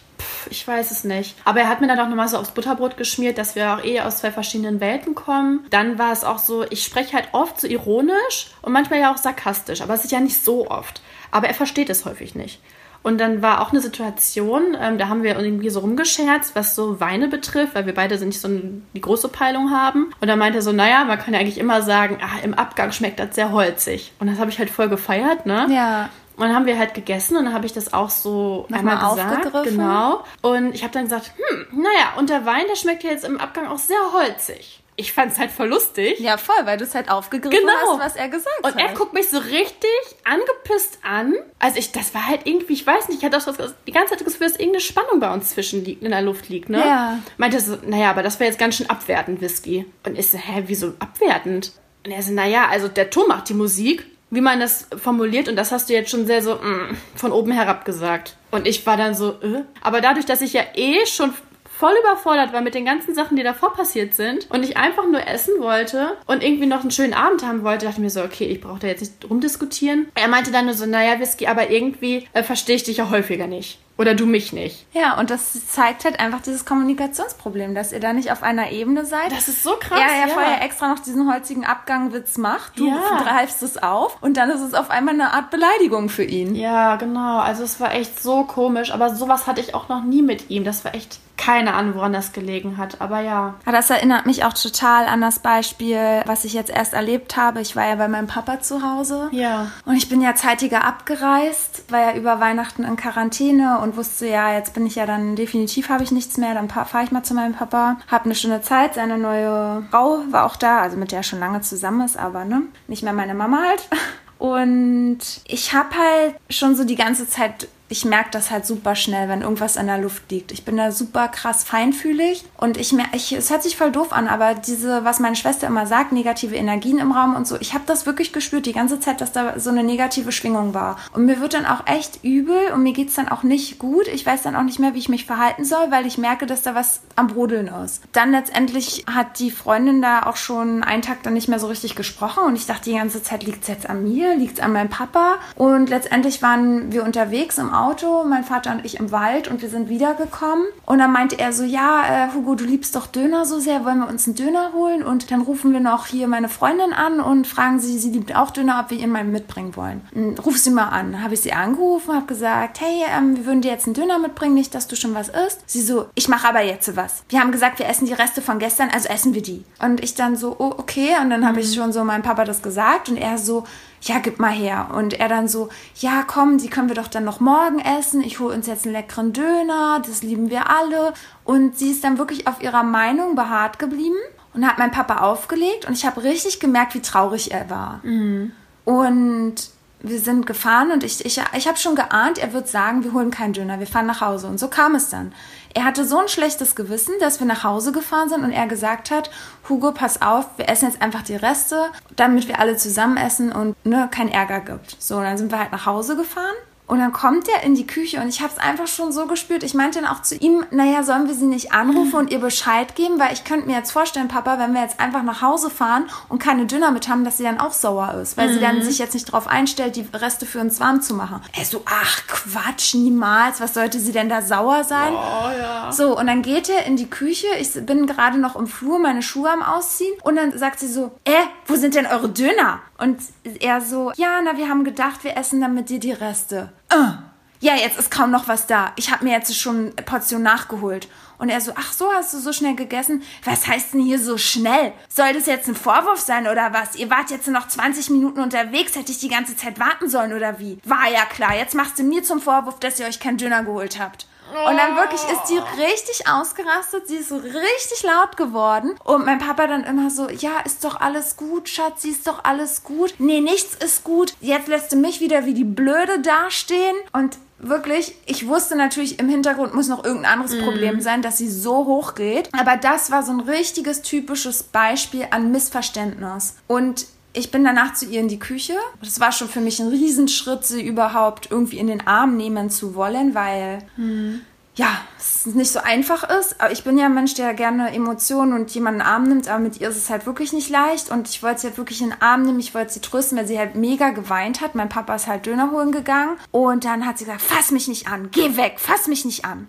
ich weiß es nicht. Aber er hat mir dann auch nochmal so aufs Butterbrot geschmiert, dass wir auch eh aus zwei verschiedenen Welten kommen. Dann war es auch so, ich spreche halt oft so ironisch und manchmal ja auch sarkastisch, aber es ist ja nicht so oft. Aber er versteht es häufig nicht. Und dann war auch eine Situation, ähm, da haben wir irgendwie so rumgescherzt, was so Weine betrifft, weil wir beide so nicht so die große Peilung haben. Und dann meinte er so, naja, man kann ja eigentlich immer sagen, ah, im Abgang schmeckt das sehr holzig. Und das habe ich halt voll gefeiert, ne? Ja. Und dann haben wir halt gegessen und dann habe ich das auch so Nochmal einmal gesagt. Aufgegriffen. Genau. Und ich habe dann gesagt, hm, naja, und der Wein, der schmeckt ja jetzt im Abgang auch sehr holzig. Ich fand es halt voll lustig. Ja, voll, weil du es halt aufgegriffen genau. hast, was er gesagt und hat. Und er guckt mich so richtig angepisst an. Also ich, das war halt irgendwie, ich weiß nicht, ich hatte auch die ganze Zeit das Gefühl, dass irgendeine Spannung bei uns zwischen liegt, in der Luft liegt, ne? Ja. Meinte so, naja, aber das wäre jetzt ganz schön abwertend, Whisky. Und ich so, hä, wieso abwertend? Und er so, naja, also der Ton macht die Musik wie man das formuliert und das hast du jetzt schon sehr so mm, von oben herab gesagt. Und ich war dann so, äh? aber dadurch, dass ich ja eh schon voll überfordert war mit den ganzen Sachen, die davor passiert sind und ich einfach nur essen wollte und irgendwie noch einen schönen Abend haben wollte, dachte ich mir so, okay, ich brauche da jetzt nicht rumdiskutieren. Er meinte dann nur so, naja, Whisky, aber irgendwie äh, verstehe ich dich ja häufiger nicht. Oder du mich nicht. Ja, und das zeigt halt einfach dieses Kommunikationsproblem, dass ihr da nicht auf einer Ebene seid. Das ist so krass. Er ja, ja vorher extra noch diesen holzigen Abgangwitz macht. Du ja. greifst es auf und dann ist es auf einmal eine Art Beleidigung für ihn. Ja, genau. Also es war echt so komisch. Aber sowas hatte ich auch noch nie mit ihm. Das war echt keine Ahnung, woran das gelegen hat, aber ja. Das erinnert mich auch total an das Beispiel, was ich jetzt erst erlebt habe. Ich war ja bei meinem Papa zu Hause. Ja. Und ich bin ja zeitiger abgereist, war ja über Weihnachten in Quarantäne und wusste ja, jetzt bin ich ja dann definitiv habe ich nichts mehr, dann fahre ich mal zu meinem Papa. Hab eine Stunde Zeit, seine neue Frau war auch da, also mit der er schon lange zusammen ist, aber ne, nicht mehr meine Mama halt. Und ich habe halt schon so die ganze Zeit ich merke das halt super schnell, wenn irgendwas in der Luft liegt. Ich bin da super krass feinfühlig und ich merke, ich, es hört sich voll doof an, aber diese, was meine Schwester immer sagt, negative Energien im Raum und so, ich habe das wirklich gespürt die ganze Zeit, dass da so eine negative Schwingung war. Und mir wird dann auch echt übel und mir geht's dann auch nicht gut. Ich weiß dann auch nicht mehr, wie ich mich verhalten soll, weil ich merke, dass da was am Brodeln ist. Dann letztendlich hat die Freundin da auch schon einen Tag dann nicht mehr so richtig gesprochen und ich dachte die ganze Zeit, liegt's jetzt an mir, liegt's an meinem Papa? Und letztendlich waren wir unterwegs im Auto, mein Vater und ich im Wald und wir sind wiedergekommen. Und dann meinte er so, ja, äh, Hugo, du liebst doch Döner so sehr, wollen wir uns einen Döner holen? Und dann rufen wir noch hier meine Freundin an und fragen sie, sie liebt auch Döner, ob wir ihren mal mitbringen wollen. Ruf sie mal an. Habe ich sie angerufen, habe gesagt, hey, ähm, wir würden dir jetzt einen Döner mitbringen, nicht, dass du schon was isst. Sie so, ich mache aber jetzt was. Wir haben gesagt, wir essen die Reste von gestern, also essen wir die. Und ich dann so, oh, okay. Und dann habe mhm. ich schon so meinem Papa das gesagt und er so, ja, gib mal her. Und er dann so, ja, komm, die können wir doch dann noch morgen essen. Ich hole uns jetzt einen leckeren Döner, das lieben wir alle. Und sie ist dann wirklich auf ihrer Meinung beharrt geblieben und hat meinen Papa aufgelegt. Und ich habe richtig gemerkt, wie traurig er war. Mhm. Und wir sind gefahren und ich, ich, ich habe schon geahnt, er wird sagen, wir holen keinen Döner, wir fahren nach Hause. Und so kam es dann. Er hatte so ein schlechtes Gewissen, dass wir nach Hause gefahren sind und er gesagt hat, Hugo, pass auf, wir essen jetzt einfach die Reste, damit wir alle zusammen essen und ne, kein Ärger gibt. So, dann sind wir halt nach Hause gefahren und dann kommt er in die Küche und ich habe es einfach schon so gespürt. Ich meinte dann auch zu ihm, naja, sollen wir sie nicht anrufen und ihr Bescheid geben? Weil ich könnte mir jetzt vorstellen, Papa, wenn wir jetzt einfach nach Hause fahren und keine Döner mit haben, dass sie dann auch sauer ist. Weil mhm. sie dann mhm. sich jetzt nicht darauf einstellt, die Reste für uns warm zu machen. Er so, ach Quatsch, niemals. Was sollte sie denn da sauer sein? Oh, ja. So, und dann geht er in die Küche. Ich bin gerade noch im Flur, meine Schuhe am Ausziehen. Und dann sagt sie so, äh, wo sind denn eure Döner? Und er so, ja, na, wir haben gedacht, wir essen dann mit dir die Reste. Uh, ja, jetzt ist kaum noch was da. Ich habe mir jetzt schon eine Portion nachgeholt. Und er so, ach so, hast du so schnell gegessen? Was heißt denn hier so schnell? Soll das jetzt ein Vorwurf sein oder was? Ihr wart jetzt noch 20 Minuten unterwegs, hätte ich die ganze Zeit warten sollen oder wie? War ja klar, jetzt machst du mir zum Vorwurf, dass ihr euch keinen Döner geholt habt. Und dann wirklich ist die richtig ausgerastet, sie ist so richtig laut geworden. Und mein Papa dann immer so, ja, ist doch alles gut, Schatz, ist doch alles gut. Nee, nichts ist gut. Jetzt lässt du mich wieder wie die Blöde dastehen. Und wirklich, ich wusste natürlich, im Hintergrund muss noch irgendein anderes mm. Problem sein, dass sie so hoch geht. Aber das war so ein richtiges, typisches Beispiel an Missverständnis. Und ich bin danach zu ihr in die Küche. Das war schon für mich ein Riesenschritt, sie überhaupt irgendwie in den Arm nehmen zu wollen, weil mhm ja, es nicht so einfach ist. Aber ich bin ja ein Mensch, der gerne Emotionen und jemanden in den Arm nimmt, aber mit ihr ist es halt wirklich nicht leicht. Und ich wollte sie halt wirklich in den Arm nehmen, ich wollte sie trösten, weil sie halt mega geweint hat. Mein Papa ist halt Döner holen gegangen. Und dann hat sie gesagt, fass mich nicht an, geh weg, fass mich nicht an.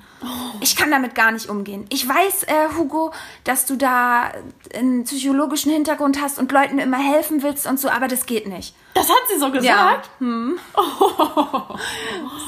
Ich kann damit gar nicht umgehen. Ich weiß, äh, Hugo, dass du da einen psychologischen Hintergrund hast und Leuten immer helfen willst und so, aber das geht nicht. Das hat sie so gesagt? Ja. Hm. Oh.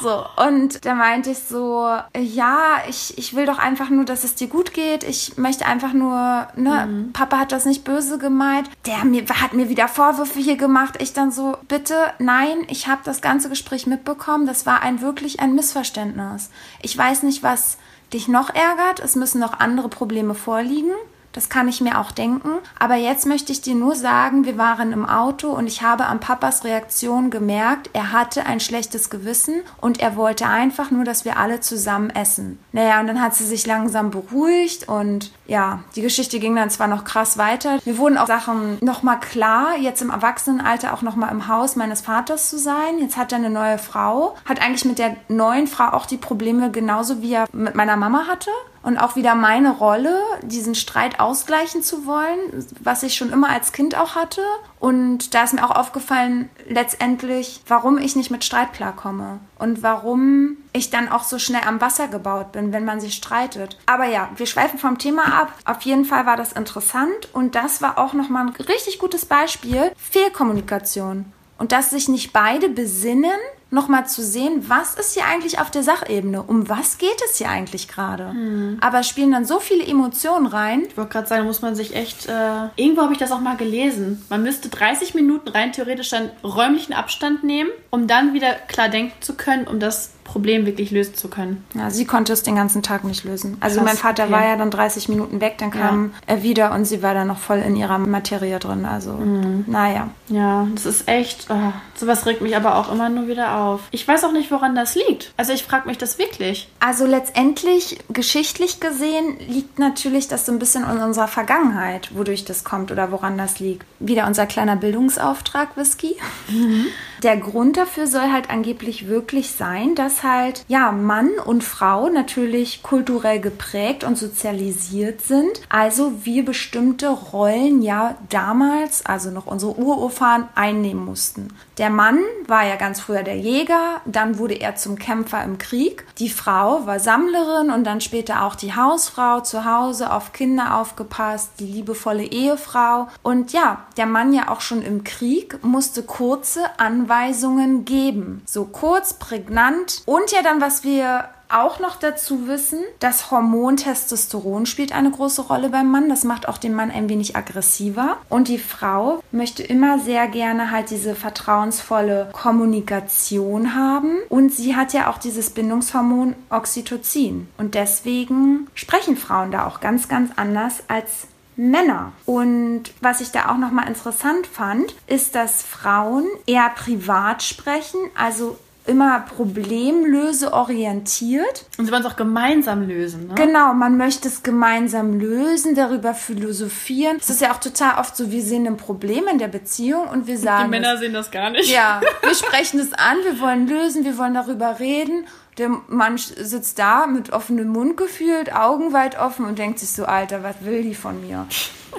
So, und da meinte ich so, ja, ich, ich will doch einfach nur, dass es dir gut geht. Ich möchte einfach nur, ne, mhm. Papa hat das nicht böse gemeint. Der mir, hat mir wieder Vorwürfe hier gemacht. Ich dann so, bitte, nein, ich habe das ganze Gespräch mitbekommen. Das war ein wirklich ein Missverständnis. Ich weiß nicht, was dich noch ärgert. Es müssen noch andere Probleme vorliegen. Das kann ich mir auch denken. Aber jetzt möchte ich dir nur sagen, wir waren im Auto und ich habe an Papas Reaktion gemerkt, er hatte ein schlechtes Gewissen und er wollte einfach nur, dass wir alle zusammen essen. Naja, und dann hat sie sich langsam beruhigt und ja, die Geschichte ging dann zwar noch krass weiter. Mir wurden auch Sachen nochmal klar, jetzt im Erwachsenenalter auch nochmal im Haus meines Vaters zu sein. Jetzt hat er eine neue Frau, hat eigentlich mit der neuen Frau auch die Probleme genauso wie er mit meiner Mama hatte und auch wieder meine Rolle, diesen Streit ausgleichen zu wollen, was ich schon immer als Kind auch hatte. Und da ist mir auch aufgefallen, letztendlich, warum ich nicht mit Streit klarkomme und warum ich dann auch so schnell am Wasser gebaut bin, wenn man sich streitet. Aber ja, wir schweifen vom Thema ab. Auf jeden Fall war das interessant und das war auch nochmal ein richtig gutes Beispiel. Fehlkommunikation. Und dass sich nicht beide besinnen, nochmal zu sehen, was ist hier eigentlich auf der Sachebene? Um was geht es hier eigentlich gerade? Hm. Aber spielen dann so viele Emotionen rein. Ich wollte gerade sagen, muss man sich echt. Äh, irgendwo habe ich das auch mal gelesen. Man müsste 30 Minuten rein theoretisch dann räumlichen Abstand nehmen, um dann wieder klar denken zu können, um das Problem wirklich lösen zu können. Ja, sie konnte es den ganzen Tag nicht lösen. Also Krass, mein Vater okay. war ja dann 30 Minuten weg, dann kam ja. er wieder und sie war dann noch voll in ihrer Materie drin. Also, mhm. naja. Ja, das ist echt, oh, sowas regt mich aber auch immer nur wieder auf. Ich weiß auch nicht, woran das liegt. Also ich frage mich das wirklich. Also letztendlich, geschichtlich gesehen, liegt natürlich das so ein bisschen in unserer Vergangenheit, wodurch das kommt oder woran das liegt. Wieder unser kleiner Bildungsauftrag, Whisky. Mhm. Der Grund dafür soll halt angeblich wirklich sein, dass halt, ja, Mann und Frau natürlich kulturell geprägt und sozialisiert sind. Also wir bestimmte Rollen ja damals, also noch unsere Ururfahren, einnehmen mussten. Der Mann war ja ganz früher der Jäger, dann wurde er zum Kämpfer im Krieg. Die Frau war Sammlerin und dann später auch die Hausfrau, zu Hause auf Kinder aufgepasst, die liebevolle Ehefrau. Und ja, der Mann ja auch schon im Krieg musste kurze Anweisungen geben. So kurz, prägnant. Und ja dann, was wir auch noch dazu wissen, das Hormon Testosteron spielt eine große Rolle beim Mann. Das macht auch den Mann ein wenig aggressiver. Und die Frau möchte immer sehr gerne halt diese vertrauensvolle Kommunikation haben. Und sie hat ja auch dieses Bindungshormon Oxytocin. Und deswegen sprechen Frauen da auch ganz, ganz anders als Männer. Und was ich da auch nochmal interessant fand, ist, dass Frauen eher privat sprechen, also immer problemlöse orientiert. Und sie wollen es auch gemeinsam lösen, ne? Genau, man möchte es gemeinsam lösen, darüber philosophieren. Es ist ja auch total oft so, wir sehen ein Problem in der Beziehung und wir sagen. Die Männer es, sehen das gar nicht. Ja, wir sprechen es an, wir wollen lösen, wir wollen darüber reden der Mann sitzt da mit offenem Mund gefühlt, Augen weit offen und denkt sich so, Alter, was will die von mir?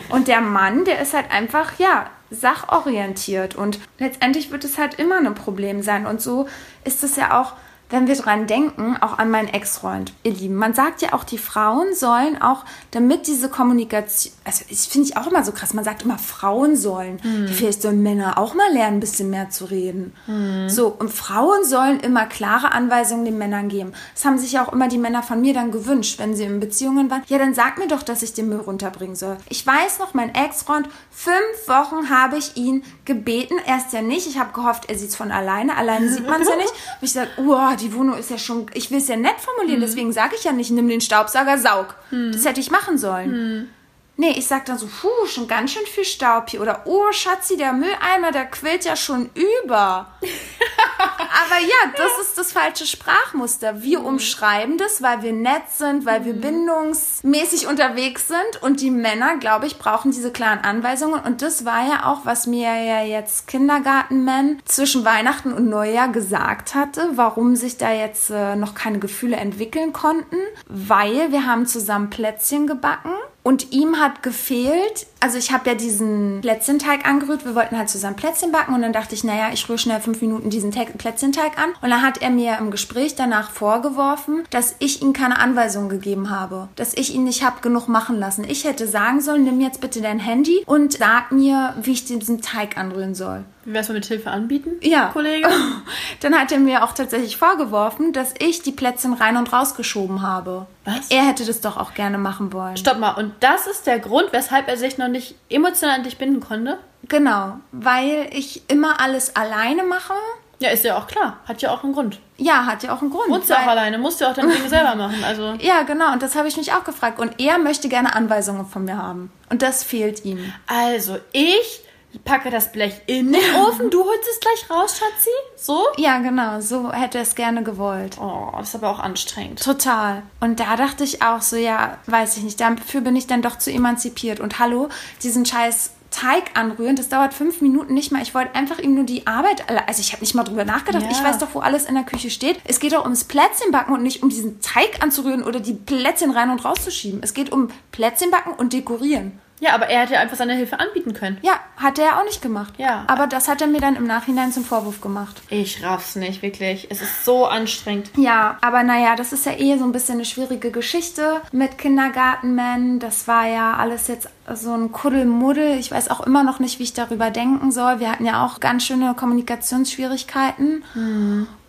Und der Mann, der ist halt einfach, ja, sachorientiert und letztendlich wird es halt immer ein Problem sein. Und so ist es ja auch wenn wir dran denken, auch an meinen Ex-Freund, ihr Lieben, man sagt ja auch, die Frauen sollen auch, damit diese Kommunikation, also ich finde ich auch immer so krass, man sagt immer, Frauen sollen, hm. vielleicht sollen Männer auch mal lernen, ein bisschen mehr zu reden. Hm. So, und Frauen sollen immer klare Anweisungen den Männern geben. Das haben sich ja auch immer die Männer von mir dann gewünscht, wenn sie in Beziehungen waren. Ja, dann sag mir doch, dass ich den Müll runterbringen soll. Ich weiß noch, mein Ex-Freund, fünf Wochen habe ich ihn gebeten, erst ja nicht, ich habe gehofft, er sieht es von alleine, alleine sieht man es ja nicht. Und ich sage, oh, die Wohnung ist ja schon, ich will es ja nett formulieren, deswegen sage ich ja nicht, nimm den Staubsauger, saug. Das hätte ich machen sollen. Nee, ich sag dann so, puh, schon ganz schön viel Staub hier. Oder, oh, Schatzi, der Mülleimer, der quillt ja schon über. Aber ja, das ist das falsche Sprachmuster. Wir umschreiben das, weil wir nett sind, weil wir bindungsmäßig unterwegs sind. Und die Männer, glaube ich, brauchen diese klaren Anweisungen. Und das war ja auch, was mir ja jetzt Kindergartenman zwischen Weihnachten und Neujahr gesagt hatte, warum sich da jetzt äh, noch keine Gefühle entwickeln konnten. Weil wir haben zusammen Plätzchen gebacken. Und ihm hat gefehlt, also ich habe ja diesen Plätzchenteig angerührt, wir wollten halt zusammen Plätzchen backen und dann dachte ich, naja, ich rühre schnell fünf Minuten diesen Te Plätzchenteig an. Und dann hat er mir im Gespräch danach vorgeworfen, dass ich ihm keine Anweisungen gegeben habe, dass ich ihn nicht habe genug machen lassen. Ich hätte sagen sollen, nimm jetzt bitte dein Handy und sag mir, wie ich diesen Teig anrühren soll. Wie wär's mal mit Hilfe anbieten, Ja. Kollege? Dann hat er mir auch tatsächlich vorgeworfen, dass ich die Plätzchen rein und rausgeschoben habe. Was? Er hätte das doch auch gerne machen wollen. Stopp mal, und das ist der Grund, weshalb er sich noch nicht emotional an dich binden konnte? Genau, weil ich immer alles alleine mache. Ja, ist ja auch klar. Hat ja auch einen Grund. Ja, hat ja auch einen Grund. Wohnst ja auch alleine, musst ja auch deine Dinge selber machen. Also, Ja, genau, und das habe ich mich auch gefragt. Und er möchte gerne Anweisungen von mir haben. Und das fehlt ihm. also ich packe das Blech in den Ofen, du holst es gleich raus, Schatzi? So? Ja, genau, so hätte er es gerne gewollt. Oh, ist aber auch anstrengend. Total. Und da dachte ich auch so, ja, weiß ich nicht, dafür bin ich dann doch zu emanzipiert. Und hallo, diesen scheiß Teig anrühren, das dauert fünf Minuten nicht mal. Ich wollte einfach ihm nur die Arbeit, also ich habe nicht mal drüber nachgedacht. Ja. Ich weiß doch, wo alles in der Küche steht. Es geht doch ums Plätzchenbacken und nicht um diesen Teig anzurühren oder die Plätzchen rein und rauszuschieben. Es geht um Plätzchenbacken und dekorieren. Ja, aber er hätte einfach seine Hilfe anbieten können. Ja, hat er auch nicht gemacht. Ja. Aber das hat er mir dann im Nachhinein zum Vorwurf gemacht. Ich raff's nicht, wirklich. Es ist so anstrengend. Ja, aber naja, das ist ja eh so ein bisschen eine schwierige Geschichte mit Kindergartenmen. Das war ja alles jetzt so ein Kuddelmuddel. Ich weiß auch immer noch nicht, wie ich darüber denken soll. Wir hatten ja auch ganz schöne Kommunikationsschwierigkeiten.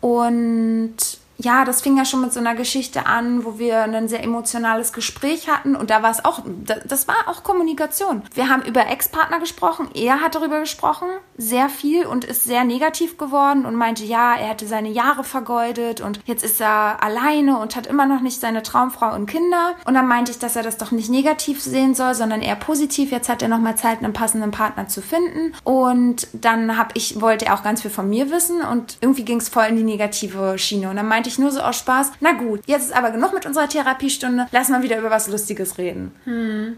Und ja, das fing ja schon mit so einer Geschichte an, wo wir ein sehr emotionales Gespräch hatten und da war es auch, da- das war auch Kommunikation. Wir haben über Ex-Partner gesprochen, er hat darüber gesprochen, sehr viel und ist sehr negativ geworden und meinte, ja, er hätte seine Jahre vergeudet und jetzt ist er alleine und hat immer noch nicht seine Traumfrau und Kinder. Und dann meinte ich, dass er das doch nicht negativ sehen soll, sondern eher positiv. Jetzt hat er noch mal Zeit, einen passenden Partner zu finden. Und dann hab ich, wollte er auch ganz viel von mir wissen und irgendwie ging es voll in die negative Schiene. Und dann meinte ich nur so aus Spaß, na gut, jetzt ist aber genug mit unserer Therapiestunde, lass mal wieder über was Lustiges reden.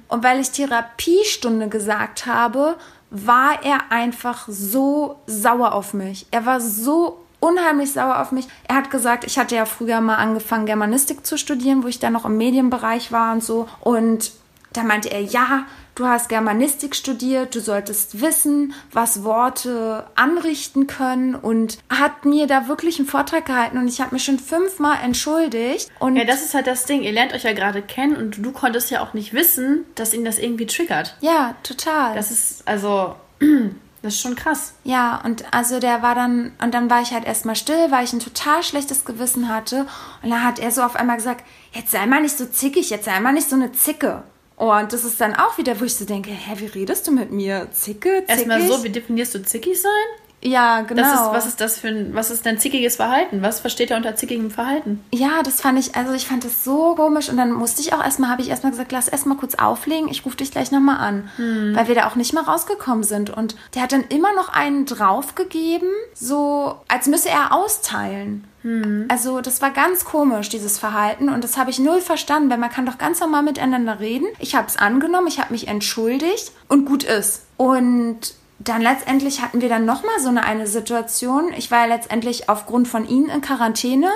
Und weil ich Therapiestunde gesagt habe, war er einfach so sauer auf mich. Er war so unheimlich sauer auf mich. Er hat gesagt, ich hatte ja früher mal angefangen, Germanistik zu studieren, wo ich dann noch im Medienbereich war und so. Und da meinte er, ja, du hast Germanistik studiert, du solltest wissen, was Worte anrichten können und hat mir da wirklich einen Vortrag gehalten und ich habe mich schon fünfmal entschuldigt. Und Ja, das ist halt das Ding. Ihr lernt euch ja gerade kennen und du konntest ja auch nicht wissen, dass ihn das irgendwie triggert. ja, total. Das ist, also, das ist schon krass. Ja, und also der war dann, und dann war ich halt erstmal still, weil ich ein total schlechtes Gewissen hatte. Und dann hat er so auf einmal gesagt, jetzt sei mal nicht so zickig, jetzt sei mal nicht so eine Zicke. Und das ist dann auch wieder, wo ich so denke, hä, wie redest du mit mir? Zicke, zickig? Erstmal so, wie definierst du zickig sein? Ja, genau. Das ist, was ist das für ein, was ist dein zickiges Verhalten? Was versteht er unter zickigem Verhalten? Ja, das fand ich, also ich fand das so komisch und dann musste ich auch erstmal, habe ich erstmal gesagt, lass erstmal kurz auflegen, ich rufe dich gleich nochmal an, weil wir da auch nicht mal rausgekommen sind. Und der hat dann immer noch einen draufgegeben, so als müsse er austeilen. Also das war ganz komisch, dieses Verhalten und das habe ich null verstanden, weil man kann doch ganz normal miteinander reden. Ich habe es angenommen, ich habe mich entschuldigt und gut ist. Und dann letztendlich hatten wir dann nochmal so eine, eine Situation. Ich war ja letztendlich aufgrund von ihnen in Quarantäne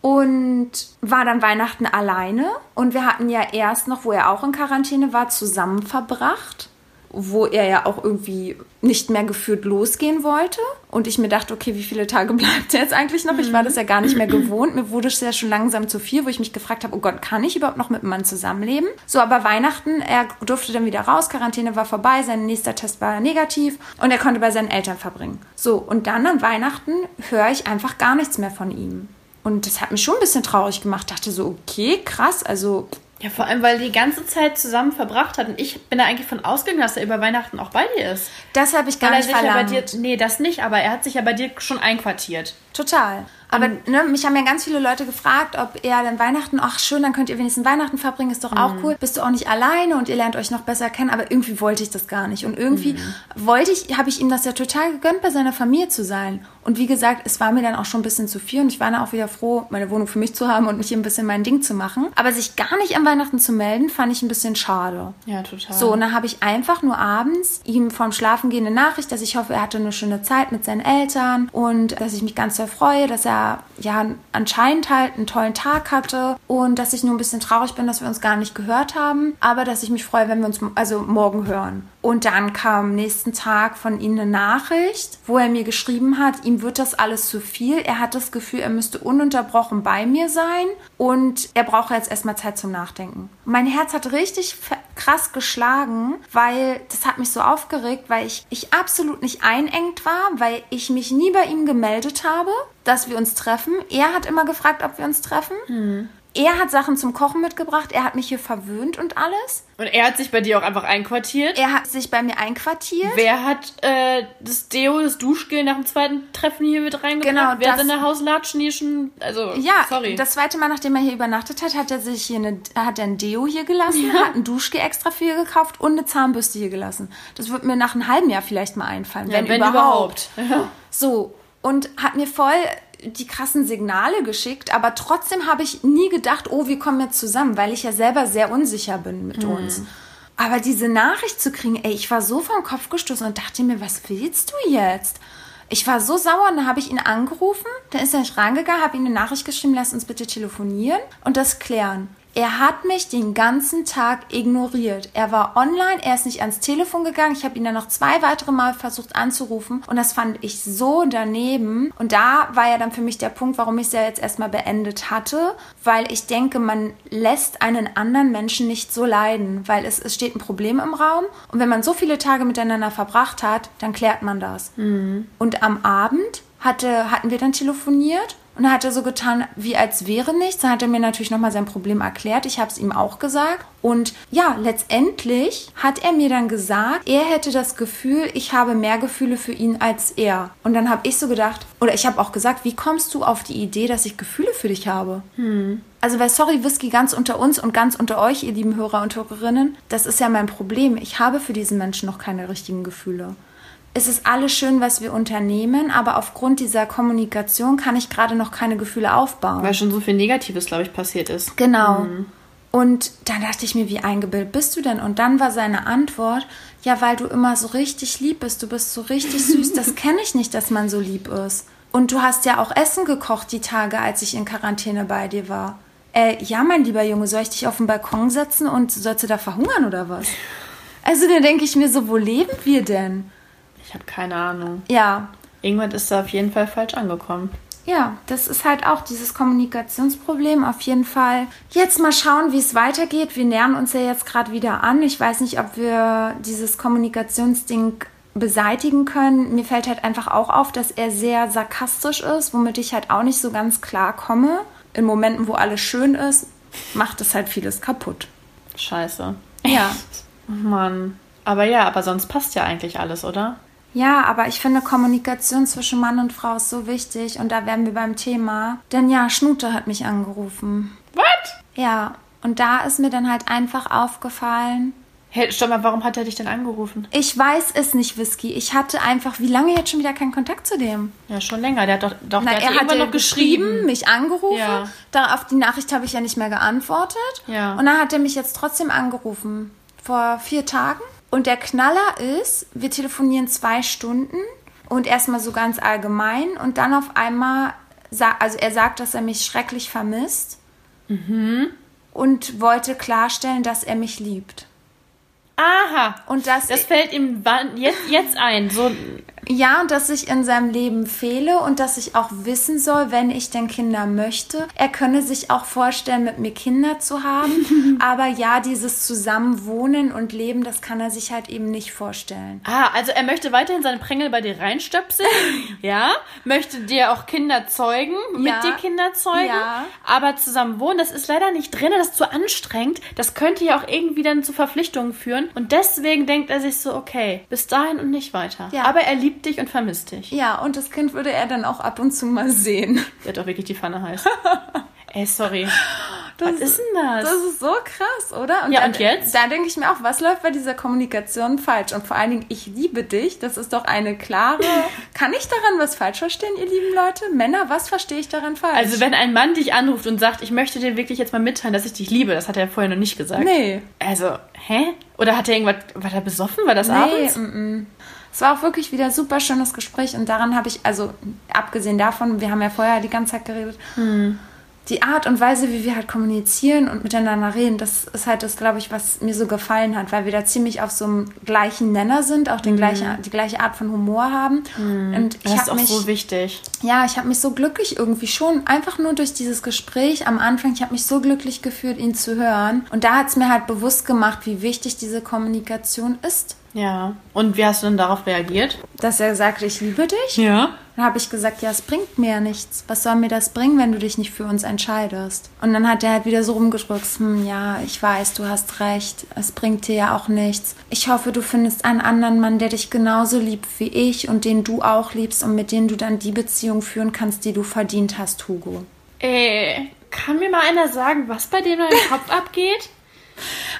und war dann Weihnachten alleine. Und wir hatten ja erst noch, wo er auch in Quarantäne war, zusammen verbracht. Wo er ja auch irgendwie nicht mehr geführt losgehen wollte. Und ich mir dachte, okay, wie viele Tage bleibt er jetzt eigentlich noch? Ich war das ja gar nicht mehr gewohnt. Mir wurde es ja schon langsam zu viel, wo ich mich gefragt habe, oh Gott, kann ich überhaupt noch mit einem Mann zusammenleben? So, aber Weihnachten, er durfte dann wieder raus, Quarantäne war vorbei, sein nächster Test war negativ und er konnte bei seinen Eltern verbringen. So, und dann an Weihnachten höre ich einfach gar nichts mehr von ihm. Und das hat mich schon ein bisschen traurig gemacht. Dachte so, okay, krass, also Ja, vor allem, weil er die ganze Zeit zusammen verbracht hat und ich bin da eigentlich von ausgegangen, dass er über Weihnachten auch bei dir ist. das habe ich gar Weil nicht sich ja verlangt. dir, nee, das nicht, aber er hat sich ja bei dir schon einquartiert. Total. Aber ne, mich haben ja ganz viele Leute gefragt, ob er dann Weihnachten, ach schön, dann könnt ihr wenigstens Weihnachten verbringen, ist doch auch cool. Bist du auch nicht alleine und ihr lernt euch noch besser kennen, aber irgendwie wollte ich das gar nicht. Und irgendwie wollte ich, habe ich ihm das ja total gegönnt, bei seiner Familie zu sein. Und wie gesagt, es war mir dann auch schon ein bisschen zu viel und ich war dann auch wieder froh, meine Wohnung für mich zu haben und mich ein bisschen mein Ding zu machen. Aber sich gar nicht an Weihnachten zu melden, fand ich ein bisschen schade. Ja, total. So, und dann habe ich einfach nur abends ihm vorm Schlafengehen eine Nachricht, dass ich hoffe, er hatte eine schöne Zeit mit seinen Eltern und dass ich mich ganz sehr freue, dass er ja anscheinend halt einen tollen Tag hatte und dass ich nur ein bisschen traurig bin, dass wir uns gar nicht gehört haben, aber dass ich mich freue, wenn wir uns also morgen hören. Und dann kam am nächsten Tag von ihm eine Nachricht, wo er mir geschrieben hat, ihm wird das alles zu viel. Er hat das Gefühl, er müsste ununterbrochen bei mir sein und er braucht jetzt erstmal Zeit zum Nachdenken. Mein Herz hat richtig krass geschlagen, weil das hat mich so aufgeregt, weil ich, ich absolut nicht einengt war, weil ich mich nie bei ihm gemeldet habe, dass wir uns treffen. Er hat immer gefragt, ob wir uns treffen. Er hat Sachen zum Kochen mitgebracht. Er hat mich hier verwöhnt und alles. Und er hat sich bei dir auch einfach einquartiert. Er hat sich bei mir einquartiert. Wer hat äh, das Deo, das Duschgel nach dem zweiten Treffen hier mit reingebracht? Genau, Wer hat das- in der Hauslatschen hier schon... Also, Ja, sorry. das zweite Mal, nachdem er hier übernachtet hat, hat er sich hier eine, hat er ein Deo hier gelassen, hat ein Duschgel extra für hier gekauft und eine Zahnbürste hier gelassen. Das wird mir nach einem halben Jahr vielleicht mal einfallen, ja, wenn, überhaupt. So, und hat mir voll die krassen Signale geschickt, aber trotzdem habe ich nie gedacht, oh, wir kommen jetzt zusammen, weil ich ja selber sehr unsicher bin mit uns. Aber diese Nachricht zu kriegen, ey, ich war so vom Kopf gestoßen und dachte mir, was willst du jetzt? Ich war so sauer und dann habe ich ihn angerufen, dann ist er nicht rangegangen, habe ihm eine Nachricht geschrieben, lass uns bitte telefonieren und das klären. Er hat mich den ganzen Tag ignoriert. Er war online, er ist nicht ans Telefon gegangen. Ich habe ihn dann noch zwei weitere Mal versucht anzurufen und das fand ich so daneben. Und da war ja dann für mich der Punkt, warum ich es ja jetzt erstmal beendet hatte, weil ich denke, man lässt einen anderen Menschen nicht so leiden, weil es, es steht ein Problem im Raum und wenn man so viele Tage miteinander verbracht hat, dann klärt man das. Und am Abend hatte, hatten wir dann telefoniert und er hatte so getan, wie als wäre nichts. Dann hat er mir natürlich nochmal sein Problem erklärt. Ich habe es ihm auch gesagt. Und ja, letztendlich hat er mir dann gesagt, er hätte das Gefühl, ich habe mehr Gefühle für ihn als er. Und dann habe ich so gedacht, oder ich habe auch gesagt, wie kommst du auf die Idee, dass ich Gefühle für dich habe? Also, weil, sorry, Whisky ganz unter uns und ganz unter euch, ihr lieben Hörer und Hörerinnen, das ist ja mein Problem. Ich habe für diesen Menschen noch keine richtigen Gefühle. Es ist alles schön, was wir unternehmen, aber aufgrund dieser Kommunikation kann ich gerade noch keine Gefühle aufbauen. Weil schon so viel Negatives, glaube ich, passiert ist. Genau. Und dann dachte ich mir, wie eingebildet bist du denn? Und dann war seine Antwort, ja, weil du immer so richtig lieb bist, du bist so richtig süß, das kenne ich nicht, dass man so lieb ist. Und du hast ja auch Essen gekocht die Tage, als ich in Quarantäne bei dir war. Äh, ja, mein lieber Junge, soll ich dich auf den Balkon setzen und sollst du da verhungern oder was? Also da denke ich mir so, wo leben wir denn? Ich habe keine Ahnung. Ja, Irgendwann ist da auf jeden Fall falsch angekommen. Ja, das ist halt auch dieses Kommunikationsproblem auf jeden Fall. Jetzt mal schauen, wie es weitergeht. Wir nähern uns ja jetzt gerade wieder an. Ich weiß nicht, ob wir dieses Kommunikationsding beseitigen können. Mir fällt halt einfach auch auf, dass er sehr sarkastisch ist, womit ich halt auch nicht so ganz klar komme. In Momenten, wo alles schön ist, macht es halt vieles kaputt. Scheiße. Ja. Mann. Aber ja, aber sonst passt ja eigentlich alles, oder? Ja, aber ich finde, Kommunikation zwischen Mann und Frau ist so wichtig und da wären wir beim Thema. Denn ja, Schnute hat mich angerufen. What? Ja, und da ist mir dann halt einfach aufgefallen, Hey, stopp mal, warum hat er dich denn angerufen? ich weiß es nicht, Whisky. Ich hatte einfach, wie lange jetzt schon wieder keinen Kontakt zu dem? Ja, schon länger. Der hat doch, doch Na, der hat er hat ja noch geschrieben, geschrieben. mich angerufen. Ja. Da, auf die Nachricht habe ich ja nicht mehr geantwortet. Ja. Und dann hat er mich jetzt trotzdem angerufen. Vor vier Tagen. Und der Knaller ist, wir telefonieren zwei Stunden und erstmal so ganz allgemein und dann auf einmal, also er sagt, dass er mich schrecklich vermisst Mhm. und wollte klarstellen, dass er mich liebt. Aha. Und dass Das fällt ihm jetzt, jetzt ein. So, Ja, und dass ich in seinem Leben fehle und dass ich auch wissen soll, wenn ich denn Kinder möchte. Er könne sich auch vorstellen, mit mir Kinder zu haben. aber ja, dieses Zusammenwohnen und Leben, das kann er sich halt eben nicht vorstellen. ah, also er möchte weiterhin seine Prängel bei dir reinstöpseln. ja. Möchte dir auch Kinder zeugen, mit Ja. dir Kinder zeugen. Ja. Aber zusammen wohnen, das ist leider nicht drin, das ist zu anstrengend. Das könnte ja auch irgendwie dann zu Verpflichtungen führen. Und deswegen denkt er sich so, okay, bis dahin und nicht weiter. Ja. Aber er liebt liebt dich und vermisst dich. Ja, und das Kind würde er dann auch ab und zu mal sehen. Der hat doch wirklich die Pfanne heiß. Ey, sorry. Das, Was ist denn das? Das ist so krass, oder? Ja, da, und jetzt? Da denke ich mir auch, was läuft bei dieser Kommunikation falsch? Und vor allen Dingen, ich liebe dich. Das ist doch eine klare. Kann ich daran was falsch verstehen, ihr lieben Leute? Männer, was verstehe ich daran falsch? Also wenn ein Mann dich anruft und sagt, ich möchte dir wirklich jetzt mal mitteilen, dass ich dich liebe, das hat er vorher noch nicht gesagt. Nee. Also, hä? Oder hat er irgendwas, war er besoffen? War das Nee, abends? mm, mm. Es war auch wirklich wieder super schönes Gespräch und daran habe ich, also abgesehen davon, wir haben ja vorher die ganze Zeit geredet, die Art und Weise, wie wir halt kommunizieren und miteinander reden, das ist halt das, glaube ich, was mir so gefallen hat, weil wir da ziemlich auf so einem gleichen Nenner sind, auch den gleichen, die gleiche Art von Humor haben. Und ich Das ist habe auch mich, so wichtig. ja, ich habe mich so glücklich irgendwie schon, einfach nur durch dieses Gespräch am Anfang, ich habe mich so glücklich gefühlt, ihn zu hören. Und da hat es mir halt bewusst gemacht, wie wichtig diese Kommunikation ist. Ja. Und wie hast du denn darauf reagiert? Dass er sagte, ich liebe dich. Ja. Dann habe ich gesagt, ja, es bringt mir ja nichts. Was soll mir das bringen, wenn du dich nicht für uns entscheidest? Und dann hat er halt wieder so rumgedrückt, hm, ja, ich weiß, du hast recht. Es bringt dir ja auch nichts. Ich hoffe, du findest einen anderen Mann, der dich genauso liebt wie ich und den du auch liebst und mit dem du dann die Beziehung führen kannst, die du verdient hast, Hugo. Ey, kann mir mal einer sagen, was bei dem in deinem Kopf abgeht?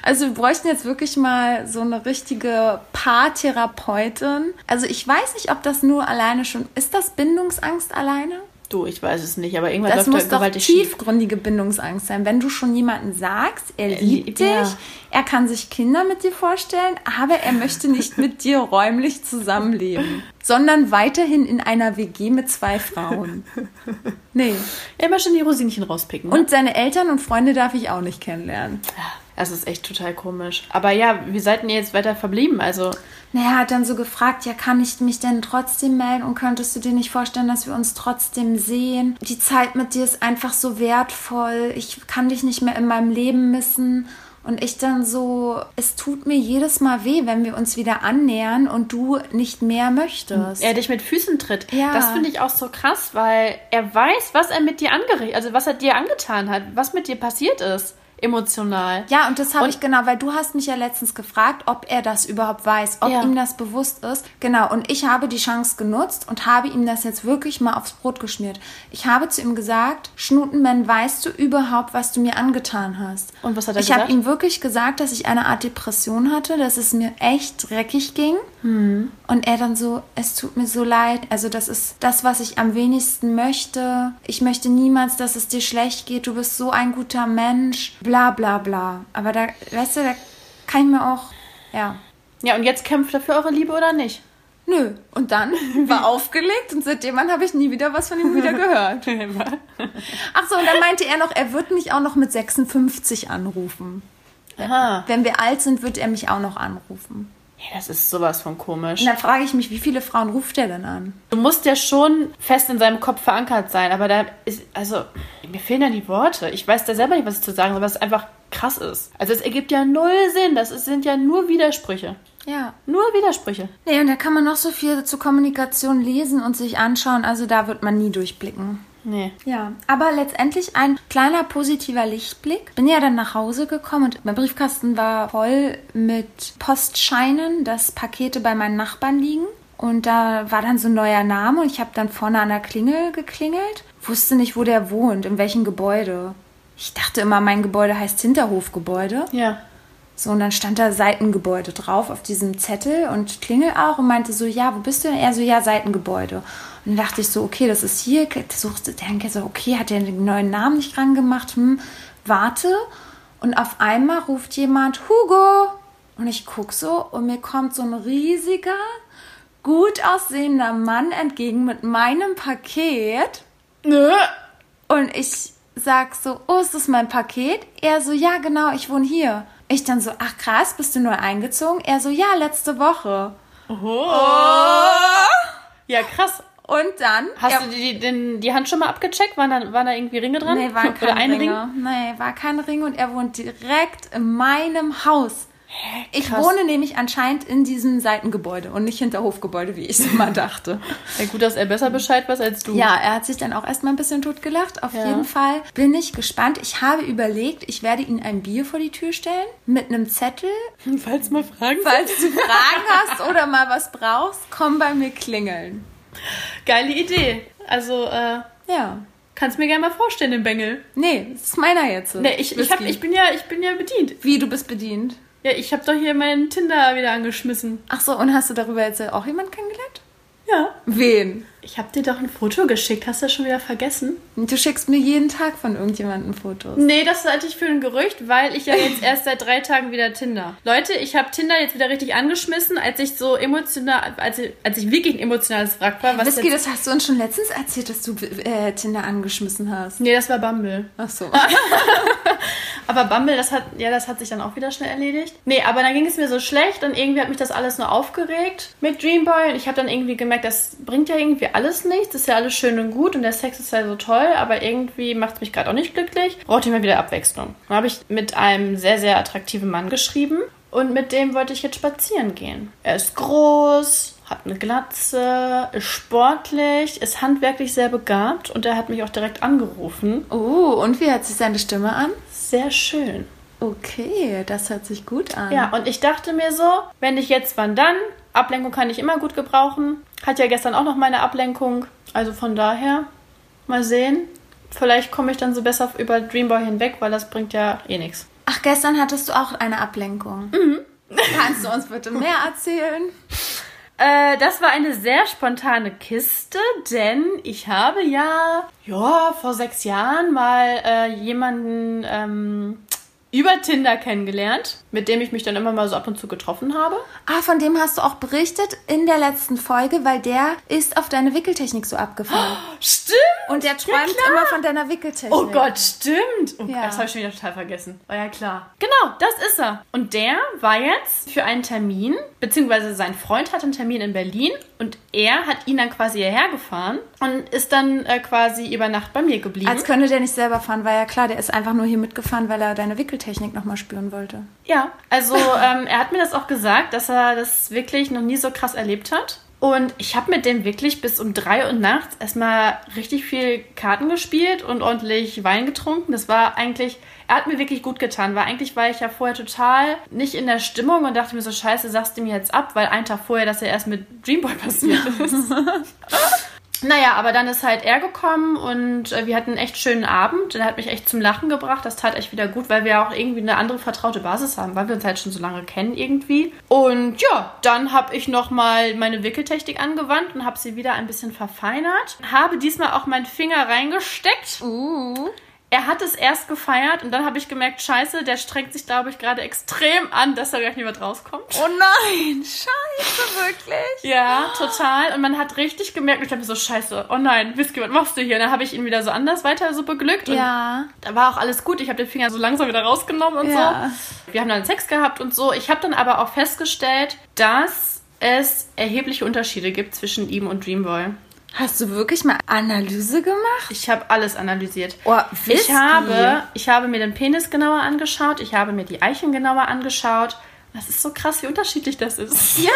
Also wir bräuchten jetzt wirklich mal so eine richtige Paartherapeutin. Also ich weiß nicht, ob das nur alleine schon... Ist das Bindungsangst alleine? Du, ich weiß es nicht, aber irgendwas Das muss da doch tiefgründige Bindungsangst sein. Wenn du schon jemanden sagst, er Er liebt liebt- dich, ja. er kann sich Kinder mit dir vorstellen, aber er möchte nicht mit dir räumlich zusammenleben, sondern weiterhin in einer WG mit zwei Frauen. Nee. Immer schon die Rosinchen rauspicken. Ne? Und seine Eltern und Freunde darf ich auch nicht kennenlernen. Das ist echt total komisch. Aber ja, wie seid ihr jetzt weiter verblieben? Also, Naja, er hat dann so gefragt, ja, kann ich mich denn trotzdem melden und könntest du dir nicht vorstellen, dass wir uns trotzdem sehen? Die Zeit mit dir ist einfach so wertvoll. Ich kann dich nicht mehr in meinem Leben missen. Und ich dann so, es tut mir jedes Mal weh, wenn wir uns wieder annähern und du nicht mehr möchtest. er dich mit Füßen tritt. Ja. Das finde ich auch so krass, weil er weiß, was er mit dir angerichtet, also was er dir angetan hat, was mit dir passiert ist, emotional. Ja, und das habe ich genau, weil du hast mich ja letztens gefragt, ob er das überhaupt weiß, ob Ja. ihm das bewusst ist. Genau, und ich habe die Chance genutzt und habe ihm das jetzt wirklich mal aufs Brot geschmiert. Ich habe zu ihm gesagt, Schnutenmann, weißt du überhaupt, was du mir angetan hast? Und was hat er ich habe gesagt? ihm wirklich gesagt, dass ich eine Art Depression hatte, dass es mir echt dreckig ging. Hm. Und er dann so, es tut mir so leid. Also das ist das, was ich am wenigsten möchte. Ich möchte niemals, dass es dir schlecht geht. Du bist so ein guter Mensch. Bla bla bla. Aber da, weißt du, da kann ich mir auch, ja. Ja, und jetzt kämpft er für eure Liebe oder nicht? Nö. Und dann war aufgelegt und seitdem an habe ich nie wieder was von ihm wieder gehört. Ach so, und dann meinte er noch, er wird mich auch noch mit 56 anrufen. Aha. Wenn wir alt sind, wird er mich auch noch anrufen. Das ist sowas von komisch. Und dann frage ich mich, wie viele Frauen ruft er denn an? Du musst ja schon fest in seinem Kopf verankert sein, aber da ist, also, mir fehlen da die Worte. Ich weiß da selber nicht, was ich zu sagen soll, es einfach krass ist. Also, es ergibt ja null Sinn. Das ist, sind ja nur Widersprüche. Ja. Nur Widersprüche. Nee, und da kann man noch so viel zur Kommunikation lesen und sich anschauen. Also da wird man nie durchblicken. Nee. Ja, aber letztendlich ein kleiner positiver Lichtblick. Bin ja dann nach Hause gekommen und mein Briefkasten war voll mit Postscheinen, dass Pakete bei meinen Nachbarn liegen. Und da war dann so ein neuer Name und ich habe dann vorne an der Klingel geklingelt. Wusste nicht, wo der wohnt, in welchem Gebäude. Ich dachte immer, mein Gebäude heißt Hinterhofgebäude. Ja. So, und dann stand da Seitengebäude drauf auf diesem Zettel und Klingel auch und meinte so, ja, wo bist du denn? Er so, ja, Seitengebäude. Und dann dachte ich so, okay, das ist hier. Suchte, denke so, okay, hat er den neuen Namen nicht dran gemacht? Hm, warte. Und auf einmal ruft jemand, Hugo. Und ich guck so und mir kommt so ein riesiger, gut aussehender Mann entgegen mit meinem Paket. Nö. Und ich sag so, oh, ist das mein Paket? Er so, ja, genau, ich wohne hier. Ich dann so, ach krass, bist du neu eingezogen? Er so, ja, letzte Woche. Oh. Ja, krass. Und dann. Hast er, du die, den, die Hand schon mal abgecheckt? Waren da, waren da irgendwie Ringe dran? Nee, waren Oder keine ein Ringe. Ring? Nee, war kein Ring und er wohnt direkt in meinem Haus. Ich krass. wohne nämlich anscheinend in diesem Seitengebäude und nicht hinter Hofgebäude, wie ich es immer dachte. Ja, gut, dass er besser Bescheid weiß als du. Ja, er hat sich dann auch erstmal ein bisschen totgelacht. Auf Ja. jeden Fall bin ich gespannt. Ich habe überlegt, ich werde ihm ein Bier vor die Tür stellen mit einem Zettel. Falls mal Fragen Falls du Fragen hast oder mal was brauchst, komm bei mir klingeln. Geile Idee. Also, äh, Ja. kannst mir gerne mal vorstellen, den Bengel. Nee, das ist meiner jetzt. Nee, ich, ich, hab, ich, bin ja, ich bin ja bedient. Wie, du bist bedient? Ja, ich habe doch hier meinen Tinder wieder angeschmissen. Ach so, und hast du darüber jetzt auch jemanden kennengelernt? Ja. Wen? Ich habe dir doch ein Foto geschickt. Hast du das schon wieder vergessen? Du schickst mir jeden Tag von irgendjemandem Fotos. Nee, das halte ich für ein Gerücht, weil ich ja jetzt erst seit drei Tagen wieder Tinder. Leute, ich habe Tinder jetzt wieder richtig angeschmissen, als ich so emotional, als ich, als ich wirklich ein emotionales Wrack war. Was Whisky, das hast du uns schon letztens erzählt, dass du äh, Tinder angeschmissen hast. nee, das war Bumble. Ach so. Aber Bumble, das hat, ja, das hat sich dann auch wieder schnell erledigt. Nee, aber dann ging es mir so schlecht und irgendwie hat mich das alles nur aufgeregt mit Dreamboy. Und ich habe dann irgendwie gemerkt, das bringt ja irgendwie alles nichts. Ist ja alles schön und gut und der Sex ist ja so toll, aber irgendwie macht es mich gerade auch nicht glücklich. Brauchte ich mal wieder Abwechslung. Dann habe ich mit einem sehr, sehr attraktiven Mann geschrieben und mit dem wollte ich jetzt spazieren gehen. Er ist groß, hat eine Glatze, ist sportlich, ist handwerklich sehr begabt und er hat mich auch direkt angerufen. Oh, und wie hört sich seine Stimme an? Sehr schön. Okay, das hört sich gut an. Ja, und ich dachte mir so, wenn ich jetzt, wann dann? Ablenkung kann ich immer gut gebrauchen. Hat ja gestern auch noch meine Ablenkung. Also von daher, mal sehen. Vielleicht komme ich dann so besser über Dreamboy hinweg, weil das bringt ja eh nichts. Ach, gestern hattest du auch eine Ablenkung. Mhm. Kannst du uns bitte mehr erzählen? Äh, das war eine sehr spontane Kiste, denn ich habe ja, ja, vor sechs Jahren mal äh, jemanden ähm, über Tinder kennengelernt, mit dem ich mich dann immer mal so ab und zu getroffen habe. Ah, von dem hast du auch berichtet in der letzten Folge, weil der ist auf deine Wickeltechnik so abgefahren. Stimmt! Und der träumt klar. immer von deiner Wickeltechnik. Oh Gott, stimmt. Oh, Ja. Das habe ich schon wieder total vergessen. War ja klar. Genau, das ist er. Und der war jetzt für einen Termin, beziehungsweise sein Freund hat einen Termin in Berlin und er hat ihn dann quasi hierher gefahren und ist dann äh, quasi über Nacht bei mir geblieben. Als könnte der nicht selber fahren, war ja klar, der ist einfach nur hier mitgefahren, weil er deine Wickeltechnik nochmal spüren wollte. Ja, also ähm, er hat mir das auch gesagt, dass er das wirklich noch nie so krass erlebt hat. Und ich habe mit dem wirklich bis um drei Uhr nachts erstmal richtig viel Karten gespielt und ordentlich Wein getrunken. Das war eigentlich, er hat mir wirklich gut getan, weil eigentlich war ich ja vorher total nicht in der Stimmung und dachte mir so, scheiße, sagst du mir jetzt ab, weil ein Tag vorher das ja erst mit Dreamboy passiert ist. Naja, aber dann ist halt er gekommen und äh, wir hatten einen echt schönen Abend. Er hat mich echt zum Lachen gebracht. Das tat echt wieder gut, weil wir auch irgendwie eine andere vertraute Basis haben, weil wir uns halt schon so lange kennen irgendwie. Und ja, dann habe ich nochmal meine Wickeltechnik angewandt und habe sie wieder ein bisschen verfeinert. Habe diesmal auch meinen Finger reingesteckt. Uh. Er hat es erst gefeiert und dann habe ich gemerkt, scheiße, der strengt sich, glaube ich, gerade extrem an, dass da gleich nicht was rauskommt. Oh nein, scheiße, wirklich? Ja, total. Und man hat richtig gemerkt, ich dachte mir so, scheiße, oh nein, Whisky, was machst du hier? Und dann habe ich ihn wieder so anders weiter so beglückt. Und Ja. da war auch alles gut. Ich habe den Finger so langsam wieder rausgenommen und Ja. so. Wir haben dann Sex gehabt und so. Ich habe dann aber auch festgestellt, dass es erhebliche Unterschiede gibt zwischen ihm und Dreamboy. Hast du wirklich mal Analyse gemacht? Ich habe alles analysiert. Oh, Ich habe, ich habe mir den Penis genauer angeschaut, ich habe mir die Eichen genauer angeschaut. Das ist so krass, wie unterschiedlich das ist. Ja.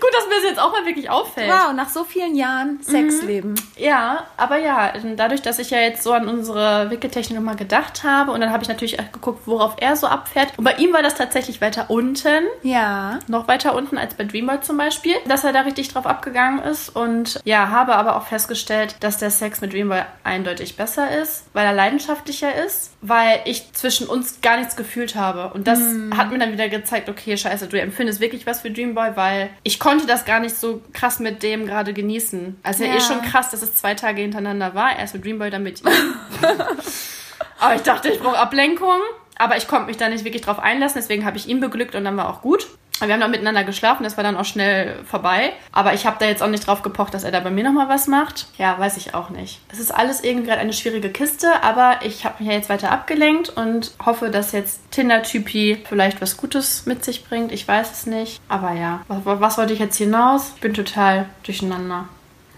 Gut, dass mir das jetzt auch mal wirklich auffällt. Wow, nach so vielen Jahren Sexleben. Ja, aber ja, dadurch, dass ich ja jetzt so an unsere Wickeltechnik nochmal gedacht habe und dann habe ich natürlich auch geguckt, worauf er so abfährt. Und bei ihm war das tatsächlich weiter unten, Ja. noch weiter unten als bei Dreamboy zum Beispiel, dass er da richtig drauf abgegangen ist. Und ja, habe aber auch festgestellt, dass der Sex mit Dreamboy eindeutig besser ist, weil er leidenschaftlicher ist, weil ich zwischen uns gar nichts gefühlt habe. Und das hat mir dann wieder gezeigt, okay, scheiße, du empfindest wirklich was für Dreamboy, weil ich konnte das gar nicht so krass mit dem gerade genießen. Also ja. Ja. eh schon krass, dass es zwei Tage hintereinander war. Erst mit Dreamboy, dann mit ihm. aber ich dachte, ich brauche Ablenkung. Aber ich konnte mich da nicht wirklich drauf einlassen, deswegen habe ich ihn beglückt und dann war auch gut. Wir haben dann miteinander geschlafen, das war dann auch schnell vorbei. Aber ich habe da jetzt auch nicht drauf gepocht, dass er da bei mir nochmal was macht. Ja, weiß ich auch nicht. Es ist alles irgendwie gerade eine schwierige Kiste, aber ich habe mich ja jetzt weiter abgelenkt und hoffe, dass jetzt Tinder-Typi vielleicht was Gutes mit sich bringt. Ich weiß es nicht. Aber ja, was, was wollte ich jetzt hinaus? Ich bin total durcheinander.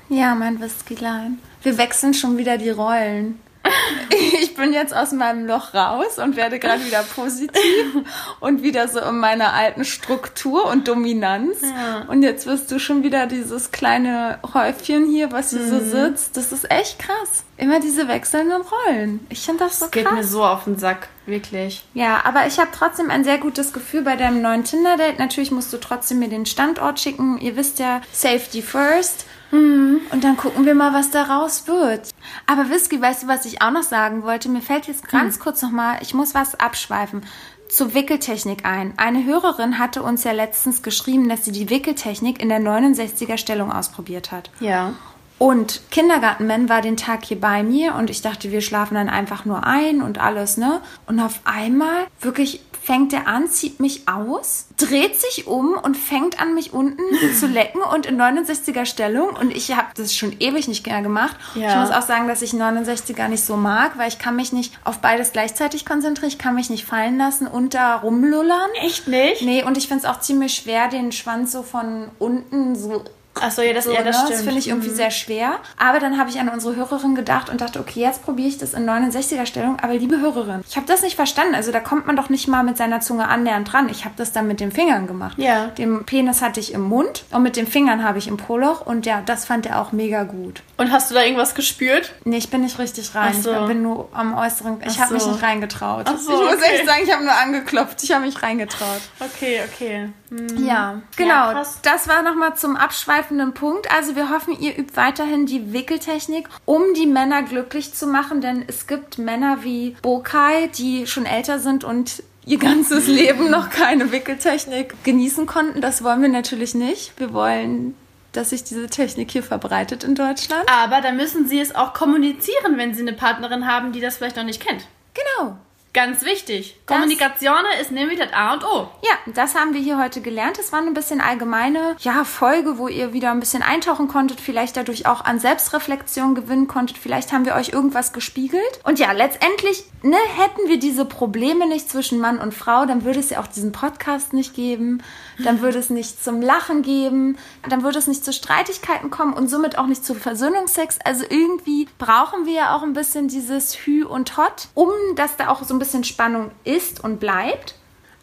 Ja, mein Whiskylein. Wir wechseln schon wieder die Rollen. ich bin jetzt aus meinem Loch raus und werde gerade wieder positiv und wieder so in meiner alten Struktur und Dominanz. Ja. Und jetzt wirst du schon wieder dieses kleine Häufchen hier, was hier Mhm. so sitzt. Das ist echt krass. Immer diese wechselnden Rollen. Ich finde das so Das geht krass. mir so auf den Sack, wirklich. Ja, aber ich habe trotzdem ein sehr gutes Gefühl bei deinem neuen Tinder-Date. Natürlich musst du trotzdem mir den Standort schicken. Ihr wisst ja, Safety first. Und dann gucken wir mal, was daraus wird. Aber Whisky, weißt du, was ich auch noch sagen wollte? Mir fällt jetzt ganz kurz noch mal, ich muss was abschweifen, zur Wickeltechnik ein. Eine Hörerin hatte uns ja letztens geschrieben, dass sie die Wickeltechnik in der 69er Stellung ausprobiert hat. Ja. Und Kindergartenman war den Tag hier bei mir und ich dachte, wir schlafen dann einfach nur ein und alles, ne? Und auf einmal wirklich fängt er an, zieht mich aus, dreht sich um und fängt an, mich unten zu lecken und in 69er Stellung. Und ich habe das schon ewig nicht mehr gemacht. Ja. Ich muss auch sagen, dass ich 69er nicht so mag, weil ich kann mich nicht auf beides gleichzeitig konzentrieren. Ich kann mich nicht fallen lassen und da rumlullern. Echt nicht? Nee, und ich finde es auch ziemlich schwer, den Schwanz so von unten so Achso, ja, das, so, ja, das ne? Das finde ich irgendwie sehr schwer. Aber dann habe ich an unsere Hörerin gedacht und dachte, okay, jetzt probiere ich das in 69er Stellung. Aber liebe Hörerin, ich habe das nicht verstanden. Also da kommt man doch nicht mal mit seiner Zunge annähernd dran. Ich habe das dann mit den Fingern gemacht. Ja. Den Penis hatte ich im Mund und mit den Fingern habe ich im Poloch. Und ja, das fand er auch mega gut. Und hast du da irgendwas gespürt? Nee, ich bin nicht richtig rein. So. Ich bin nur am äußeren. Ich habe mich so. nicht reingetraut. So, ich muss okay. echt sagen, ich habe nur angeklopft. Ich habe mich reingetraut. Okay, okay. Hm. Ja, genau. Ja, das war nochmal zum abschweifenden Punkt. Also wir hoffen, ihr übt weiterhin die Wickeltechnik, um die Männer glücklich zu machen, denn es gibt Männer wie Bokai, die schon älter sind und ihr ganzes Leben noch keine Wickeltechnik genießen konnten. Das wollen wir natürlich nicht. Wir wollen, dass sich diese Technik hier verbreitet in Deutschland. Aber da müssen sie es auch kommunizieren, wenn sie eine Partnerin haben, die das vielleicht noch nicht kennt. Genau. Ganz wichtig. Das- Kommunikation ist nämlich das A und O. Ja, das haben wir hier heute gelernt. Es war eine bisschen allgemeine ja, Folge, wo ihr wieder ein bisschen eintauchen konntet, vielleicht dadurch auch an Selbstreflexion gewinnen konntet. Vielleicht haben wir euch irgendwas gespiegelt. Und ja, letztendlich, ne, hätten wir diese Probleme nicht zwischen Mann und Frau, dann würde es ja auch diesen Podcast nicht geben. Dann würde es nicht zum Lachen geben. Dann würde es nicht zu Streitigkeiten kommen und somit auch nicht zu Versöhnungsex. Also irgendwie brauchen wir ja auch ein bisschen dieses Hü und Hot, um dass da auch so ein bisschen Spannung ist und bleibt.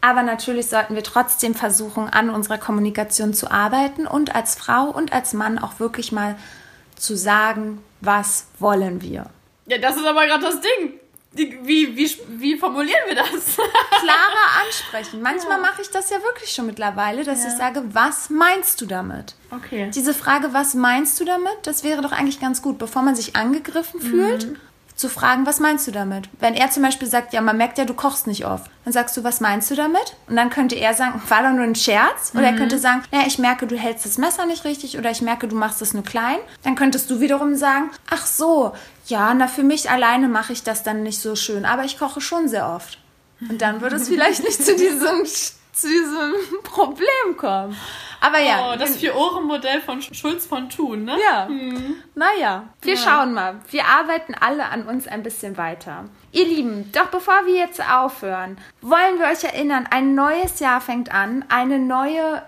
Aber natürlich sollten wir trotzdem versuchen, an unserer Kommunikation zu arbeiten und als Frau und als Mann auch wirklich mal zu sagen, was wollen wir. Ja, das ist aber gerade das Ding. Wie, wie, wie formulieren wir das? Klarer ansprechen. Manchmal mache ich das ja wirklich schon mittlerweile, dass ich sage, was meinst du damit? okay. Diese Frage, was meinst du damit, das wäre doch eigentlich ganz gut, bevor man sich angegriffen fühlt, zu fragen, was meinst du damit? Wenn er zum Beispiel sagt, ja, man merkt ja, du kochst nicht oft, dann sagst du, was meinst du damit? Und dann könnte er sagen, war doch nur ein Scherz. Oder er könnte sagen, naja, ich merke, du hältst das Messer nicht richtig oder ich merke, du machst es nur klein. Dann könntest du wiederum sagen, ach so, ja, na, für mich alleine mache ich das dann nicht so schön, aber ich koche schon sehr oft. Und dann würde es vielleicht nicht zu diesem, zu diesem Problem kommen. Aber ja, Oh, das Vier-Ohren-Modell von Schulz von Thun, ne? ja. Naja, wir schauen mal. Wir arbeiten alle an uns ein bisschen weiter. Ihr Lieben, doch bevor wir jetzt aufhören, wollen wir euch erinnern, ein neues Jahr fängt an. Eine neue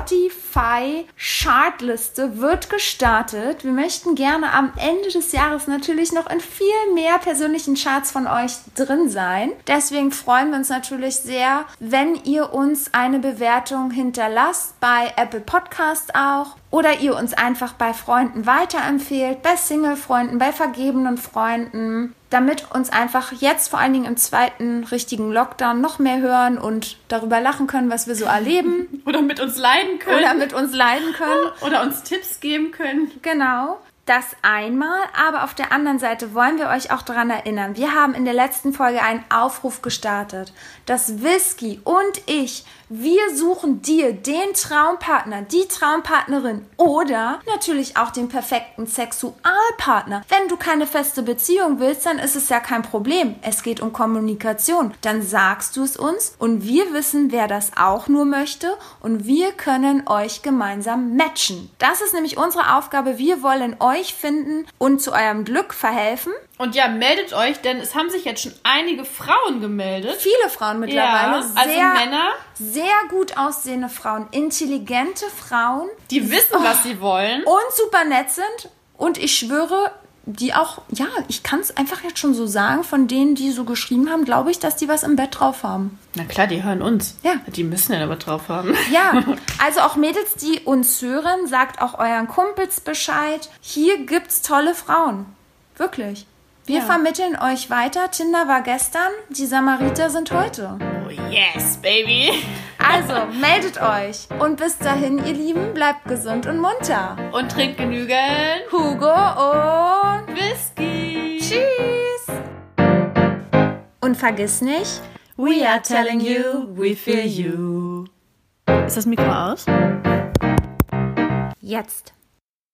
Spotify Chartliste wird gestartet. Wir möchten gerne am Ende des Jahres natürlich noch in viel mehr persönlichen Charts von euch drin sein. Deswegen freuen wir uns natürlich sehr, wenn ihr uns eine Bewertung hinterlasst, bei Apple Podcast auch. Oder ihr uns einfach bei Freunden weiterempfehlt, bei Single-Freunden, bei vergebenen Freunden, damit uns einfach jetzt vor allen Dingen im zweiten richtigen Lockdown noch mehr hören und darüber lachen können, was wir so erleben Oder mit uns leiden können. oder mit uns leiden können. Oder uns Tipps geben können. Genau. Das einmal, aber auf der anderen Seite wollen wir euch auch daran erinnern. Wir haben in der letzten Folge einen Aufruf gestartet, dass Whisky und ich, wir suchen dir den Traumpartner, die Traumpartnerin oder natürlich auch den perfekten Sexualpartner. Wenn du keine feste Beziehung willst, dann ist es ja kein Problem. Es geht um Kommunikation. Dann sagst du es uns und wir wissen, wer das auch nur möchte und wir können euch gemeinsam matchen. Das ist nämlich unsere Aufgabe. Wir wollen euch finden und zu eurem Glück verhelfen. Und ja, meldet euch, denn es haben sich jetzt schon einige Frauen gemeldet. Viele Frauen mittlerweile, Ja, also sehr, Männer. sehr gut aussehende Frauen, intelligente Frauen Die wissen, was sie wollen. und super nett sind. Und ich schwöre, die auch, ja, ich kann es einfach jetzt schon so sagen, von denen, die so geschrieben haben, glaube ich, dass die was im Bett drauf haben. Na klar, die hören uns. Ja. Die müssen ja aber drauf haben. Ja, also auch Mädels, die uns hören, sagt auch euren Kumpels Bescheid. Hier gibt's tolle Frauen. Wirklich. Wir Ja. vermitteln euch weiter. Tinder war gestern, die Samariter sind heute. Oh yes, baby. Also, meldet euch. Und bis dahin, ihr Lieben, bleibt gesund und munter. Und trink genügend Hugo und Whisky. Tschüss. Und vergiss nicht, We are telling you, we feel you. Ist das Mikro aus? jetzt.